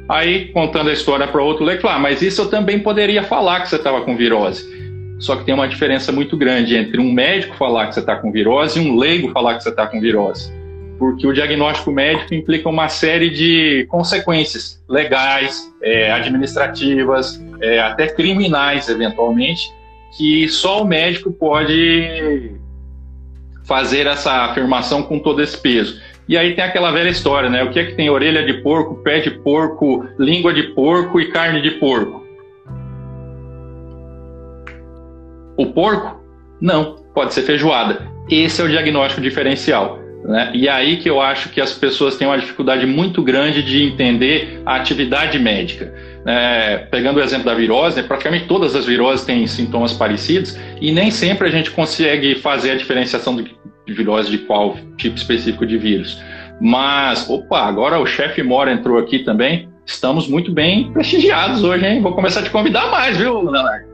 Aí, contando a história para outro, ele fala, ah, mas isso eu também poderia falar que você estava com virose. Só que tem uma diferença muito grande entre um médico falar que você está com virose e um leigo falar que você está com virose porque o diagnóstico médico implica uma série de consequências legais, é, administrativas, é, até criminais, eventualmente, que só o médico pode fazer essa afirmação com todo esse peso. E aí tem aquela velha história, né? O que é que tem orelha de porco, pé de porco, língua de porco e carne de porco? O porco? Não, pode ser feijoada. Esse é o diagnóstico diferencial. Né? E aí que eu acho que as pessoas têm uma dificuldade muito grande de entender a atividade médica. É, pegando o exemplo da virose, praticamente todas as viroses têm sintomas parecidos e nem sempre a gente consegue fazer a diferenciação de virose de qual tipo específico de vírus. Mas, opa, agora o chefe Mora entrou aqui também. Estamos muito bem prestigiados hoje, hein? Vou começar a te convidar mais, viu, Leonardo?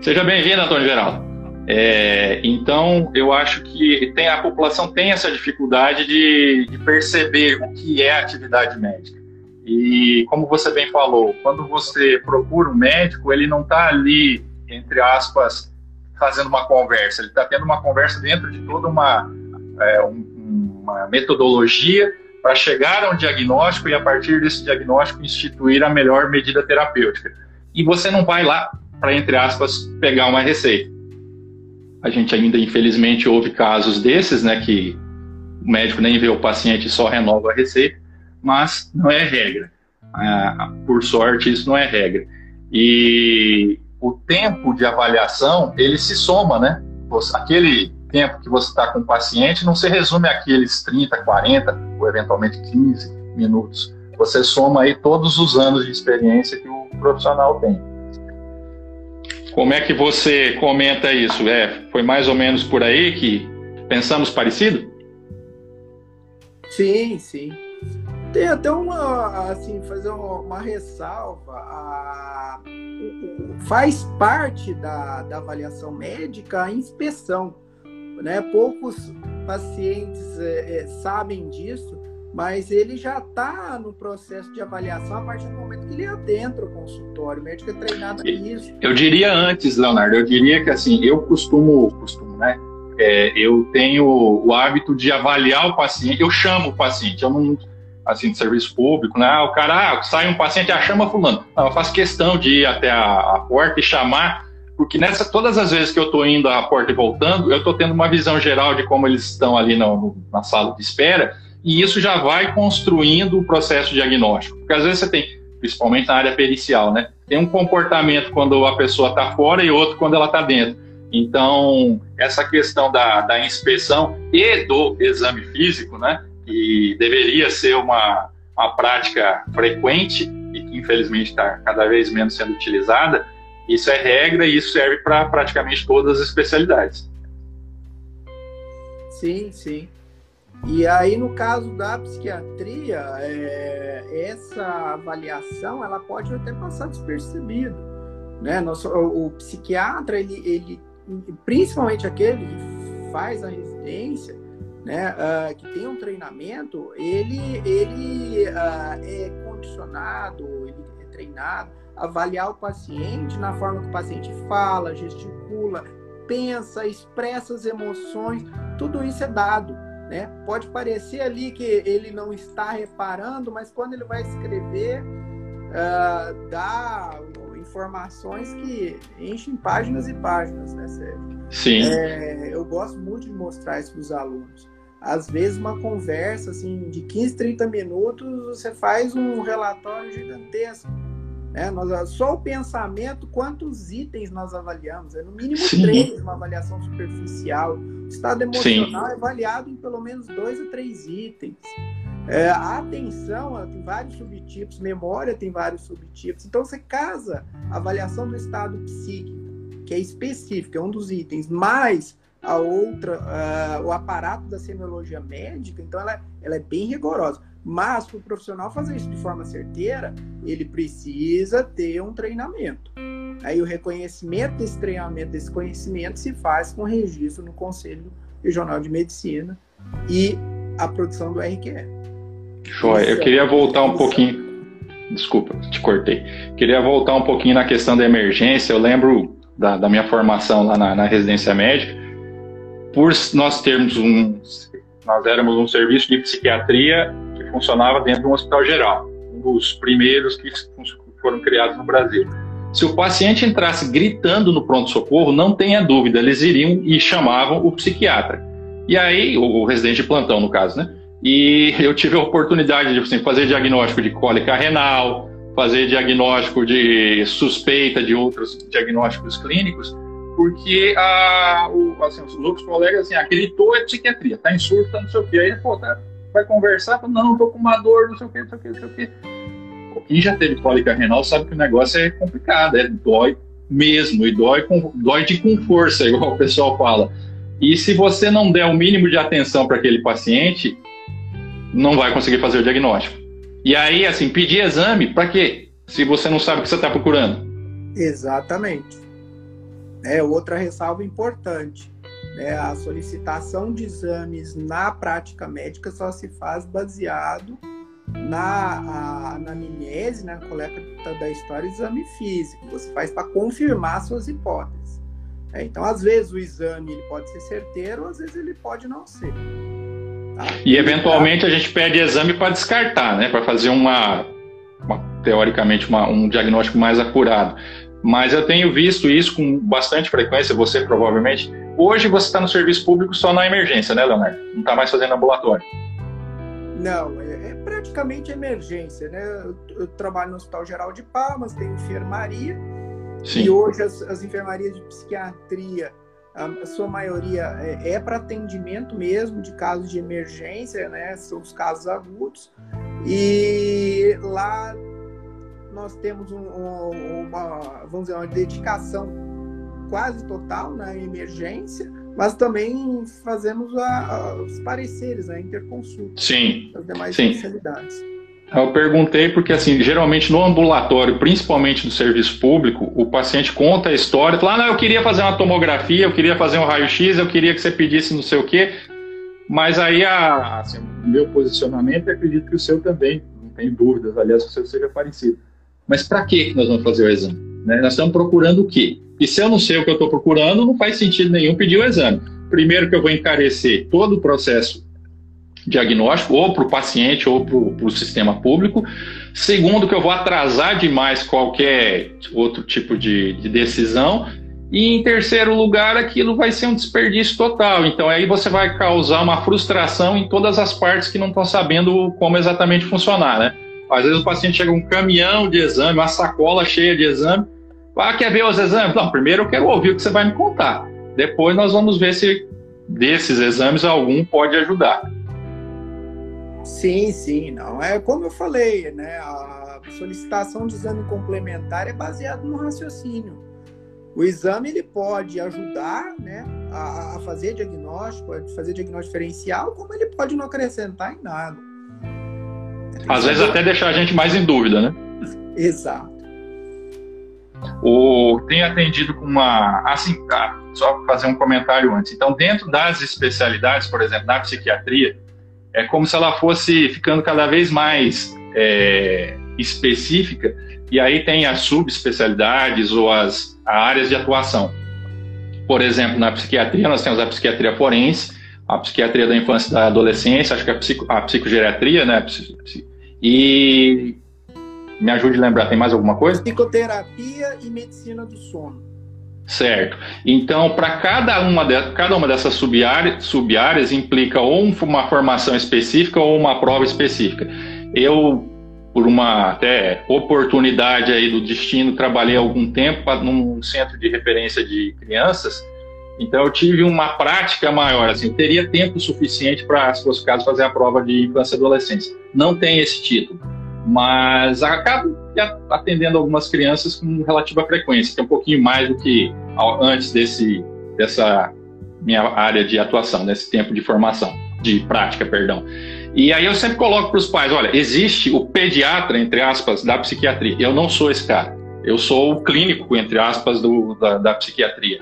Seja bem-vindo, Antônio Geraldo. É, então, eu acho que tem, a população tem essa dificuldade de, de perceber o que é atividade médica. E, como você bem falou, quando você procura um médico, ele não está ali, entre aspas, fazendo uma conversa, ele está tendo uma conversa dentro de toda uma, é, um, uma metodologia para chegar a um diagnóstico e, a partir desse diagnóstico, instituir a melhor medida terapêutica. E você não vai lá para, entre aspas, pegar uma receita a gente ainda, infelizmente, houve casos desses, né, que o médico nem vê o paciente só renova a receita, mas não é regra. Ah, por sorte, isso não é regra. E o tempo de avaliação, ele se soma, né? Aquele tempo que você está com o paciente não se resume àqueles 30, 40 ou eventualmente 15 minutos. Você soma aí todos os anos de experiência que o profissional tem. Como é que você comenta isso? É, foi mais ou menos por aí que pensamos parecido? Sim, sim. Tem até uma, assim, fazer uma, ressalva. A, faz parte da, da avaliação médica a inspeção. Né? Poucos pacientes é, é, sabem disso, mas ele já está no processo de avaliação a partir do momento que ele adentra o consultório. O médico é treinado nisso. Eu diria antes, Leonardo, eu diria que assim, eu costumo, costumo, né? É, eu tenho o hábito de avaliar o paciente, eu chamo o paciente, eu não, assim, de serviço público, né? Ah, o cara, ah, sai um paciente, ah, chama fulano. Não, eu faço questão de ir até a, a porta e chamar, porque nessa, todas as vezes que eu estou indo à porta e voltando, eu estou tendo uma visão geral de como eles estão ali no, na sala de espera, e isso já vai construindo o processo diagnóstico. Porque às vezes você tem, principalmente na área pericial, né? Tem um comportamento quando a pessoa está fora e outro quando ela está dentro. Então, essa questão da, da inspeção e do exame físico, né? Que deveria ser uma, uma prática frequente e que infelizmente está cada vez menos sendo utilizada, isso é regra e isso serve para praticamente todas as especialidades. Sim, sim. E aí, no caso da psiquiatria, é, essa avaliação ela pode até passar despercebido. Né? Nosso, o, o, psiquiatra, ele, ele, principalmente aquele que faz a residência, né, uh, que tem um treinamento, ele, ele uh, é condicionado, ele é treinado, avaliar o paciente na forma que o paciente fala, gesticula, pensa, expressa as emoções, tudo isso é dado. Né? Pode parecer ali que ele não está reparando, mas quando ele vai escrever, uh, dá informações que enchem páginas e páginas, né, Sérgio? Sim. É, eu gosto muito de mostrar isso para os alunos. Às vezes, uma conversa assim, de 15, 30 minutos, você faz um relatório gigantesco. Né? Nós, só o pensamento, quantos itens nós avaliamos? É no mínimo Sim. três, uma avaliação superficial. O estado emocional Sim. é avaliado em pelo menos dois ou três itens. É, a atenção tem vários subtipos, memória tem vários subtipos. Então você casa a avaliação do estado psíquico, que é específico, é um dos itens, mais a outra, o aparato da semiologia médica, então ela, ela é bem rigorosa. Mas para o profissional fazer isso de forma certeira, ele precisa ter um treinamento. Aí o reconhecimento desse treinamento, desse conhecimento, se faz com registro no Conselho Regional de Medicina e a produção do RQE. Joia. Eu queria voltar um pouquinho. Desculpa, te cortei. Queria voltar um pouquinho na questão da emergência. Eu lembro da, da minha formação lá na, na, residência médica. Por nós termos um. Nós éramos um serviço de psiquiatria que funcionava dentro de um hospital geral. Um dos primeiros que foram criados no Brasil. Se o paciente entrasse gritando no pronto-socorro, não tenha dúvida, eles iriam e chamavam o psiquiatra. E aí, o residente de plantão, no caso, né? E eu tive a oportunidade de assim, fazer diagnóstico de cólica renal, fazer diagnóstico de suspeita de outros diagnósticos clínicos, porque a, o, assim, os outros colegas assim, acreditou é psiquiatria, tá em surto, tá não sei o quê. Aí, pô, tá, vai conversar, fala, não, tô com uma dor, não sei o quê, não sei o quê, não sei o quê. Quem já teve cólica renal sabe que o negócio é complicado, é dói mesmo, e dói, com, dói de com força, igual o pessoal fala. E se você não der o mínimo de atenção para aquele paciente, não vai conseguir fazer o diagnóstico. E aí, assim, pedir exame, para quê? Se você não sabe o que você está procurando. Exatamente. É outra ressalva importante. Né? A solicitação de exames na prática médica só se faz baseado na anamnese, na coleta da história, exame físico. Você faz para confirmar suas hipóteses. É, então, às vezes o exame ele pode ser certeiro, às vezes ele pode não ser. E eventualmente a gente pede exame para descartar, né? Para fazer uma, uma teoricamente uma, um diagnóstico mais acurado. Mas eu tenho visto isso com bastante frequência, você provavelmente. Hoje você está no serviço público só na emergência, né, Leonardo? Não está mais fazendo ambulatório. Não, é, é praticamente emergência, né? Eu, eu, trabalho no Hospital Geral de Palmas, tem enfermaria. Sim. E hoje as, as enfermarias de psiquiatria a sua maioria é, é para atendimento mesmo de casos de emergência, né? São os casos agudos. E lá nós temos um, uma, vamos dizer, uma dedicação quase total na emergência, mas também fazemos a, a, os pareceres, a né? interconsulta. Sim. As demais Sim. especialidades. Eu perguntei porque, assim, geralmente no ambulatório, principalmente do serviço público, o paciente conta a história, fala, ah, não, eu queria fazer uma tomografia, eu queria fazer um raio-x, eu queria que você pedisse não sei o quê, mas aí a, assim, o meu posicionamento, acredito que o seu também, não tenho dúvidas, aliás, o seu seja parecido. Mas para que nós vamos fazer o exame? Né? Nós estamos procurando o quê? E se eu não sei o que eu estou procurando, não faz sentido nenhum pedir o exame. Primeiro que eu vou encarecer todo o processo diagnóstico, ou para o paciente ou para o sistema público. Segundo, que eu vou atrasar demais qualquer outro tipo de, de decisão. E em terceiro lugar, aquilo vai ser um desperdício total. Então aí você vai causar uma frustração em todas as partes que não estão sabendo como exatamente funcionar, né? Às vezes o paciente chega um caminhão de exame, uma sacola cheia de exame. Ah, quer ver os exames? Não, primeiro eu quero ouvir o que você vai me contar. Depois nós vamos ver se desses exames algum pode ajudar. Sim, sim, não. É como eu falei, né? A solicitação de exame complementar é baseada no raciocínio. O exame ele pode ajudar, né, a, a fazer diagnóstico, a fazer diagnóstico diferencial, como ele pode não acrescentar em nada. Às vezes até deixar a gente mais em dúvida, né? Exato. O, tem atendido com uma. Assim, tá, só fazer um comentário antes. Então, dentro das especialidades, por exemplo, na psiquiatria, é como se ela fosse ficando cada vez mais é, específica, e aí tem as subespecialidades ou as áreas de atuação. Por exemplo, na psiquiatria, nós temos a psiquiatria forense, a psiquiatria da infância e da adolescência, acho que a, psico, a psicogeriatria, né? E me ajude a lembrar, tem mais alguma coisa? Psicoterapia e medicina do sono. Certo. Então, para cada uma, de, cada uma dessas sub-áreas, sub implica ou uma formação específica ou uma prova específica. Eu, por uma até oportunidade aí do destino, trabalhei algum tempo num centro de referência de crianças, então eu tive uma prática maior, assim, teria tempo suficiente para, se fosse o caso, fazer a prova de infância e adolescência. Não tem esse título mas acabo atendendo algumas crianças com relativa frequência, que é um pouquinho mais do que antes desse, dessa minha área de atuação, desse tempo de formação, de prática, perdão. E aí eu sempre coloco para os pais, olha, existe o pediatra, entre aspas, da psiquiatria. Eu não sou esse cara. Eu sou o clínico, entre aspas, do, da, da psiquiatria.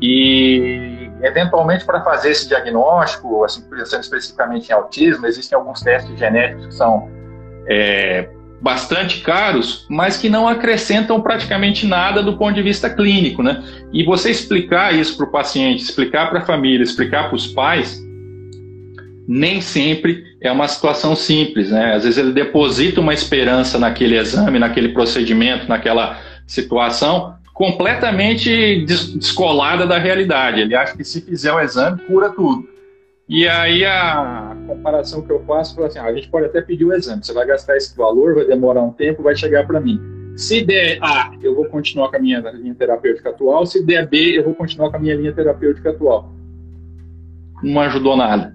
E, eventualmente, para fazer esse diagnóstico, assim, pensando especificamente em autismo, existem alguns testes genéticos que são é, bastante caros, mas que não acrescentam praticamente nada do ponto de vista clínico, né? E você explicar isso para o paciente, explicar para a família, explicar para os pais, nem sempre é uma situação simples, né? Às vezes ele deposita uma esperança naquele exame, naquele procedimento, naquela situação, completamente descolada da realidade. Ele acha que se fizer o exame, cura tudo. E aí a comparação que eu faço é assim, ah, a gente pode até pedir o exame, você vai gastar esse valor, vai demorar um tempo, vai chegar para mim. Se der A, eu vou continuar com a minha linha terapêutica atual, se der B, eu vou continuar com a minha linha terapêutica atual. Não ajudou nada.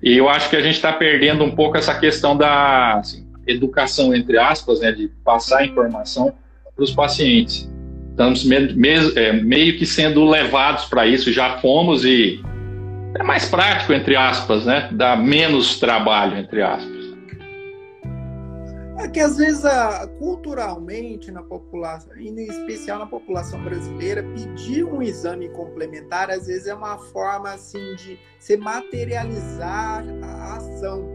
E eu acho que a gente está perdendo um pouco essa questão da assim, educação, entre aspas, né, de passar informação para os pacientes. Estamos é, meio que sendo levados para isso, já fomos e é mais prático, entre aspas, né? Dá menos trabalho, entre aspas. É que às vezes, culturalmente, na população, em especial na população brasileira, pedir um exame complementar, às vezes é uma forma assim de se materializar a ação.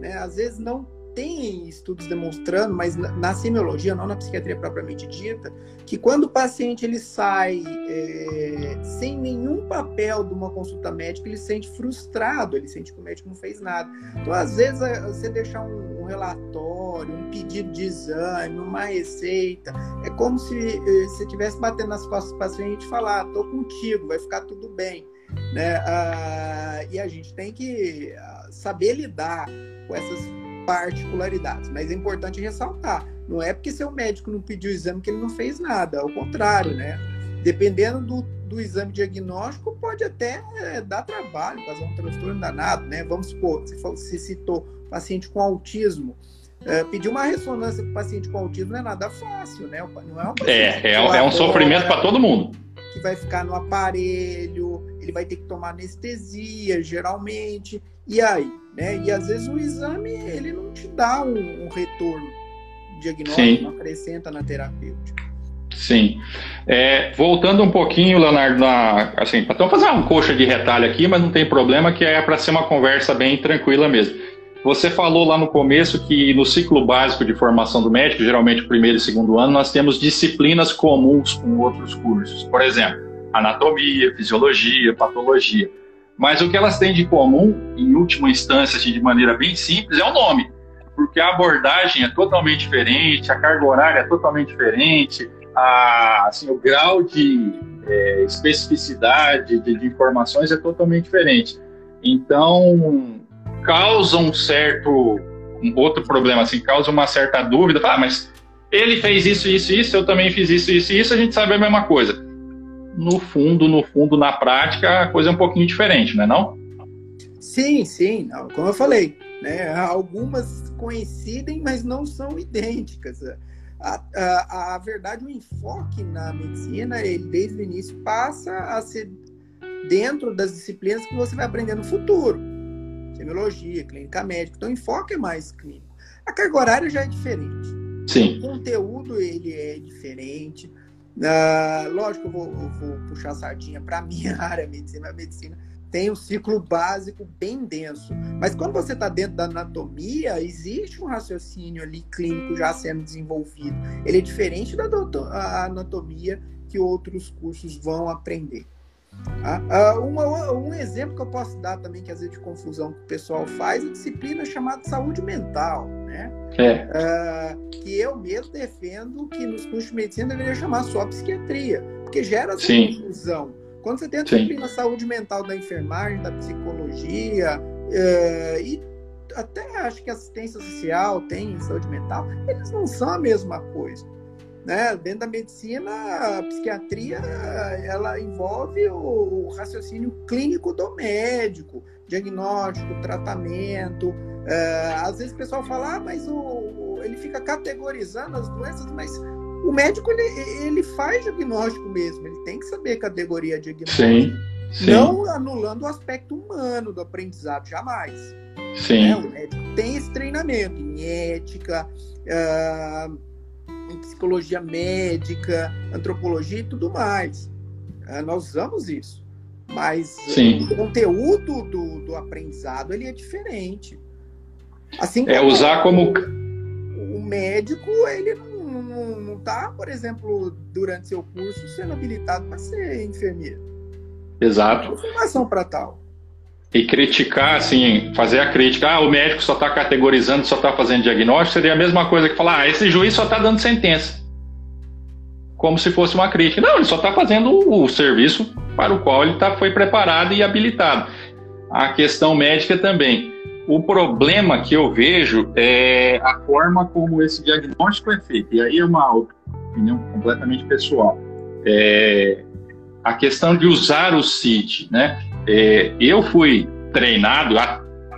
Né? Às vezes não tem estudos demonstrando, mas na, semiologia, não na psiquiatria propriamente dita, que quando o paciente ele sai é, sem nenhum papel de uma consulta médica, ele se sente frustrado, ele sente que o médico não fez nada. Então, às vezes, você deixar um, um relatório, um pedido de exame, uma receita, é como se é, você estivesse batendo nas costas do paciente e falar: estou contigo, vai ficar tudo bem. Né? Ah, e a gente tem que ah, saber lidar com essas particularidades. Mas é importante ressaltar, não é porque seu médico não pediu o exame que ele não fez nada, ao contrário, né? Dependendo do, do exame diagnóstico, pode até é, dar trabalho, fazer um transtorno danado, né? Vamos supor, se, se citou paciente com autismo, é, pedir uma ressonância para paciente com autismo não é nada fácil, né? Não é um, é, é, é um sofrimento para todo mundo. Que vai ficar no aparelho, ele vai ter que tomar anestesia, geralmente. E aí? Né? E às vezes o exame ele não te dá um, um retorno diagnóstico, Sim. não acrescenta na terapêutica. Sim. É, voltando um pouquinho, Leonardo, na, assim, então fazer uma coxa de retalho aqui, mas não tem problema, que é para ser uma conversa bem tranquila mesmo. Você falou lá no começo que no ciclo básico de formação do médico, geralmente primeiro e segundo ano, nós temos disciplinas comuns com outros cursos. Por exemplo, anatomia, fisiologia, patologia. Mas o que elas têm de comum, em última instância, assim, de maneira bem simples, é o nome. Porque a abordagem é totalmente diferente, a carga horária é totalmente diferente, a, assim, o grau de é, especificidade de, de, informações é totalmente diferente. Então, causa um certo. Um outro problema, assim, causa uma certa dúvida. Ah, mas ele fez isso, isso, isso, eu também fiz isso, isso, isso, a gente sabe a mesma coisa no fundo, no fundo, na prática, a coisa é um pouquinho diferente, não é não? Sim, sim, como eu falei, né, algumas coincidem, mas não são idênticas. A, a, a verdade, o enfoque na medicina, ele desde o início passa a ser dentro das disciplinas que você vai aprender no futuro. Semiologia, clínica médica, então o enfoque é mais clínico. A carga horária já é diferente. Sim. O conteúdo ele é diferente. Uh, lógico, eu vou, eu vou puxar a sardinha para a minha área, medicina. A medicina tem um ciclo básico bem denso. Mas quando você está dentro da anatomia, existe um raciocínio ali clínico já sendo desenvolvido. Ele é diferente da anatomia que outros cursos vão aprender. Ah, uma, um exemplo que eu posso dar também, que às vezes de confusão que o pessoal faz, é a disciplina chamada saúde mental, né? É. Ah, que eu mesmo defendo que nos cursos de medicina deveria chamar só psiquiatria, porque gera essa Sim. confusão. Quando você tem a disciplina Sim. saúde mental da enfermagem, da psicologia, uh, e até acho que assistência social tem saúde mental, eles não são a mesma coisa. Né? Dentro da medicina, a psiquiatria ela envolve o, o raciocínio clínico do médico, diagnóstico, tratamento. Uh, às vezes o pessoal fala, ah, mas o, ele fica categorizando as doenças, mas o médico ele, ele faz diagnóstico mesmo, ele tem que saber categoria diagnóstica. Sim, sim. Não anulando o aspecto humano do aprendizado, jamais. Sim. Né? O médico tem esse treinamento em ética, uh, em psicologia médica, antropologia e tudo mais. Uh, nós usamos isso. Mas sim. o conteúdo do, do aprendizado ele é diferente. Assim é usar como o médico ele não não está, por exemplo, durante seu curso, sendo habilitado para ser enfermeiro. Exato. Tem formação para tal. E criticar, assim, fazer a crítica, ah, o médico só está categorizando, só está fazendo diagnóstico, seria a mesma coisa que falar, ah, esse juiz só está dando sentença. Como se fosse uma crítica. Não, ele só está fazendo o serviço para o qual ele tá, foi preparado e habilitado. A questão médica também. O problema que eu vejo é a forma como esse diagnóstico é feito. E aí é uma opinião completamente pessoal. É a questão de usar o CID, né? É, eu fui treinado,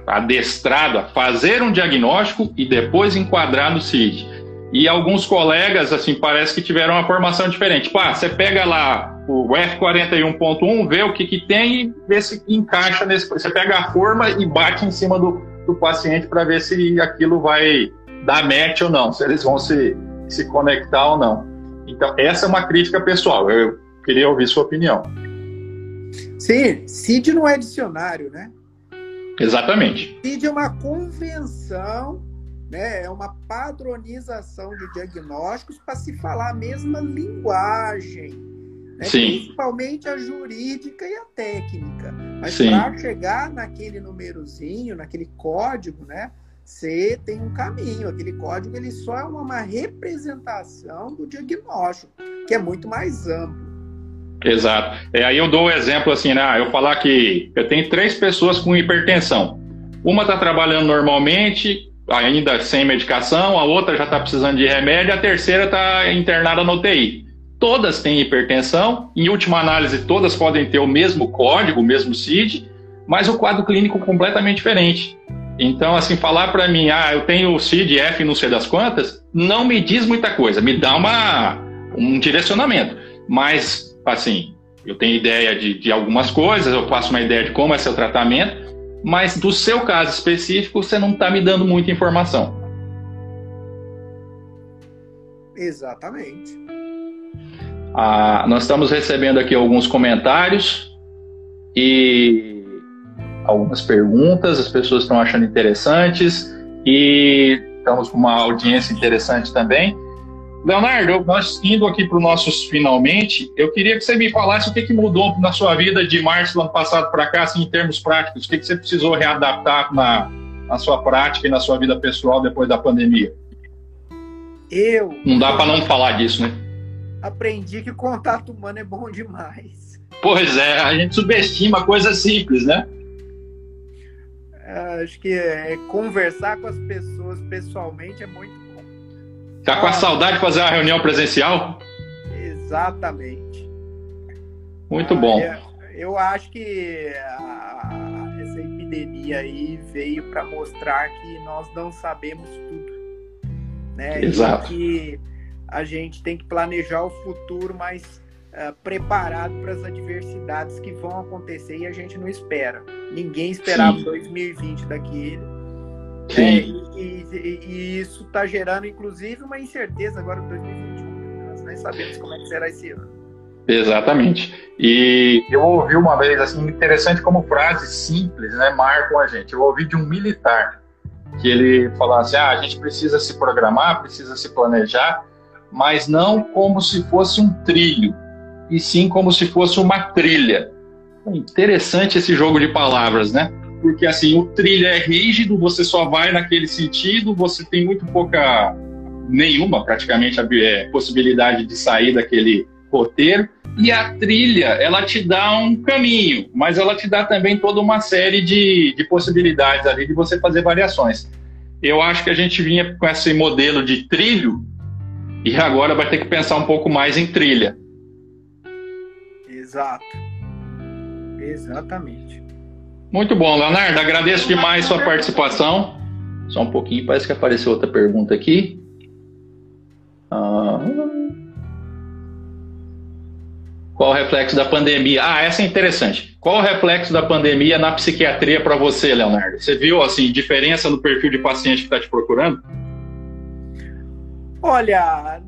adestrado a fazer um diagnóstico e depois enquadrar no CID. E alguns colegas, assim, parece que tiveram uma formação diferente. Pá, você pega lá o F41.1, vê o que, que tem e vê se encaixa nesse. Você pega a forma e bate em cima do, do paciente para ver se aquilo vai dar match ou não, se eles vão se, se conectar ou não. Então, essa é uma crítica pessoal. Eu queria ouvir sua opinião. Sim, CID não é dicionário, né? Exatamente. CID é uma convenção né? É uma padronização de diagnósticos para se falar a mesma linguagem. Né? Principalmente a jurídica e a técnica. Mas para chegar naquele númerozinho, naquele código, né? Você tem um caminho. Aquele código ele só é uma representação do diagnóstico, que é muito mais amplo. Exato. É, aí eu dou o um exemplo assim, né? Eu falar que eu tenho três pessoas com hipertensão. Uma está trabalhando normalmente, ainda sem medicação, a outra já está precisando de remédio, a terceira está internada no UTI. Todas têm hipertensão, em última análise, todas podem ter o mesmo código, o mesmo CID, mas o quadro clínico completamente diferente. Então, assim, falar para mim, ah, eu tenho o CID, F, não sei das quantas, não me diz muita coisa, me dá uma, um direcionamento. Mas, assim, eu tenho ideia de, de algumas coisas, eu faço uma ideia de como é seu tratamento, mas do seu caso específico, você não está me dando muita informação. Exatamente. Ah, nós estamos recebendo aqui alguns comentários e algumas perguntas, as pessoas estão achando interessantes e estamos com uma audiência interessante também. Leonardo, nós indo aqui para os nossos finalmente, eu queria que você me falasse o que, que mudou na sua vida de março do ano passado para cá, assim, em termos práticos. O que, que você precisou readaptar na, na sua prática e na sua vida pessoal depois da pandemia? Eu. Não dá para não falar disso, né? Aprendi que o contato humano é bom demais. Pois é, a gente subestima coisas simples, né? É, acho que é, conversar com as pessoas pessoalmente é muito Tá com a saudade de fazer uma reunião presencial? Exatamente. Muito bom. Eu acho que a, essa epidemia aí veio para mostrar que nós não sabemos tudo. Né? Exato. E que a gente tem que planejar o futuro mais uh, preparado para as adversidades que vão acontecer e a gente não espera. Ninguém esperava Sim. 2020 daquele. É, e, e, e, isso está gerando, inclusive, uma incerteza agora em 2021. Nós nem sabemos como é que será esse ano. Exatamente. E eu ouvi uma vez, assim, interessante como frases simples, né, marcam a gente. Eu ouvi de um militar que ele falou assim: ah, a gente precisa se programar, precisa se planejar, mas não como se fosse um trilho, e sim como se fosse uma trilha. Interessante esse jogo de palavras, né? Porque assim, o trilho é rígido, você só vai naquele sentido, você tem muito pouca, nenhuma praticamente, é, possibilidade de sair daquele roteiro. E a trilha, ela te dá um caminho, mas ela te dá também toda uma série de, de possibilidades ali de você fazer variações. Eu acho que a gente vinha com esse modelo de trilho e agora vai ter que pensar um pouco mais em trilha. Exato. Exatamente. Muito bom, Leonardo. Agradeço demais sua participação. Só um pouquinho, parece que apareceu outra pergunta aqui. Ah... Qual o reflexo da pandemia? Ah, essa é interessante. Qual o reflexo da pandemia na psiquiatria para você, Leonardo? Você viu assim diferença no perfil de paciente que está te procurando? Olha,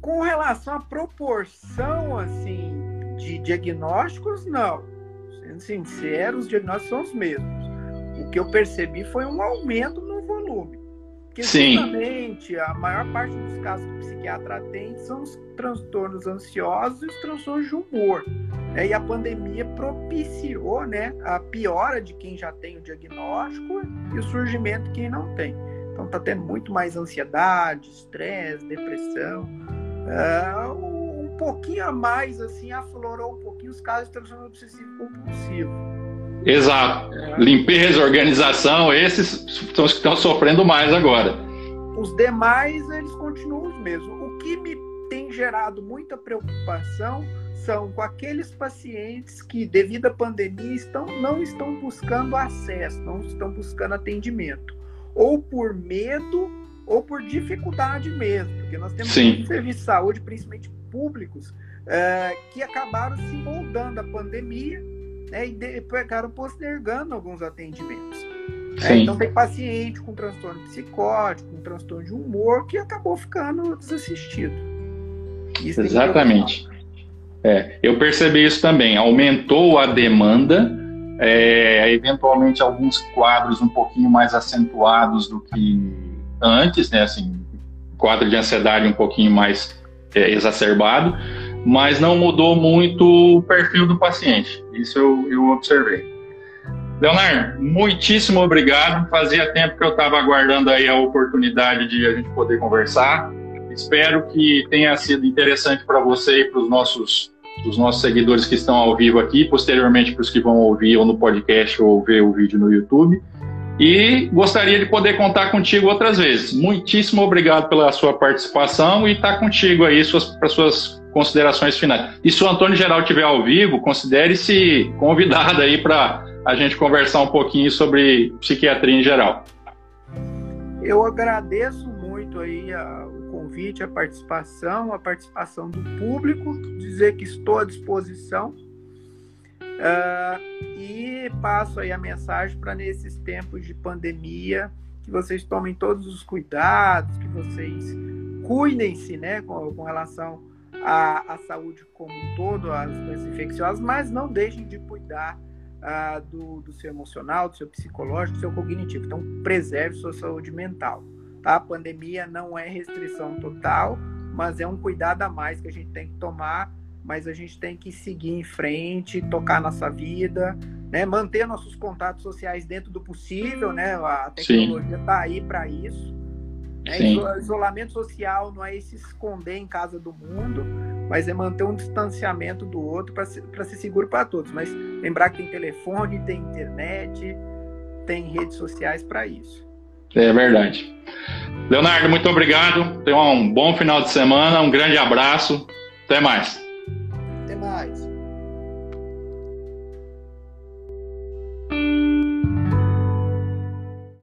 com relação à proporção assim de diagnósticos, não. Sincero, os diagnósticos são os mesmos. O que eu percebi foi um aumento no volume. Porque Sim. justamente a maior parte dos casos que o psiquiatra atende são os transtornos ansiosos e os transtornos de humor. É, e a pandemia propiciou né, a piora de quem já tem o diagnóstico e o surgimento de quem não tem. Então está tendo muito mais ansiedade, estresse, depressão. Uh, pouquinho a mais, assim, aflorou um pouquinho os casos de transtorno obsessivo compulsivo. Exato. Limpeza, organização, esses são os que estão sofrendo mais agora. Os demais, eles continuam os mesmos. O que me tem gerado muita preocupação são com aqueles pacientes que, devido à pandemia, estão, não estão buscando acesso, não estão buscando atendimento. Ou por medo, ou por dificuldade mesmo. Porque nós temos Sim. serviços de saúde, principalmente públicos, é, que acabaram se moldando à pandemia né, e ficaram postergando alguns atendimentos. É, então tem paciente com transtorno psicótico, com transtorno de humor, que acabou ficando desassistido. Isso Exatamente. É, eu percebi isso também. Aumentou a demanda, é, eventualmente alguns quadros um pouquinho mais acentuados do que antes, né? Assim, quadro de ansiedade um pouquinho mais é, exacerbado, mas não mudou muito o perfil do paciente. Isso eu, eu observei. Leonardo, muitíssimo obrigado. Fazia tempo que eu estava aguardando aí a oportunidade de a gente poder conversar. Espero que tenha sido interessante para você e para os nossos, os nossos seguidores que estão ao vivo aqui, posteriormente para os que vão ouvir ou no podcast ou ver o vídeo no YouTube. E gostaria de poder contar contigo outras vezes. Muitíssimo obrigado pela sua participação e estar tá contigo aí para suas considerações finais. E se o Antônio Geral estiver ao vivo, considere-se convidado aí para a gente conversar um pouquinho sobre psiquiatria em geral. Eu agradeço muito aí o convite, a participação, a participação do público, dizer que estou à disposição uh, e passo aí a mensagem para nesses tempos de pandemia que vocês tomem todos os cuidados, que vocês cuidem-se, né, com, com relação à, à, saúde como um todo, às doenças infecciosas, mas não deixem de cuidar uh, do, do seu emocional, do seu psicológico, do seu cognitivo. Então, preserve sua saúde mental. Tá? A pandemia não é restrição total, mas é um cuidado a mais que a gente tem que tomar. Mas a gente tem que seguir em frente, tocar nossa vida, né? manter nossos contatos sociais dentro do possível. Né? A tecnologia está aí para isso. Né? Isolamento social não é se esconder em casa do mundo, mas é manter um distanciamento do outro para ser, ser seguro para todos. Mas lembrar que tem telefone, tem internet, tem redes sociais para isso. É verdade. Leonardo, muito obrigado. Tenha um bom final de semana, um grande abraço. Até mais. Até mais.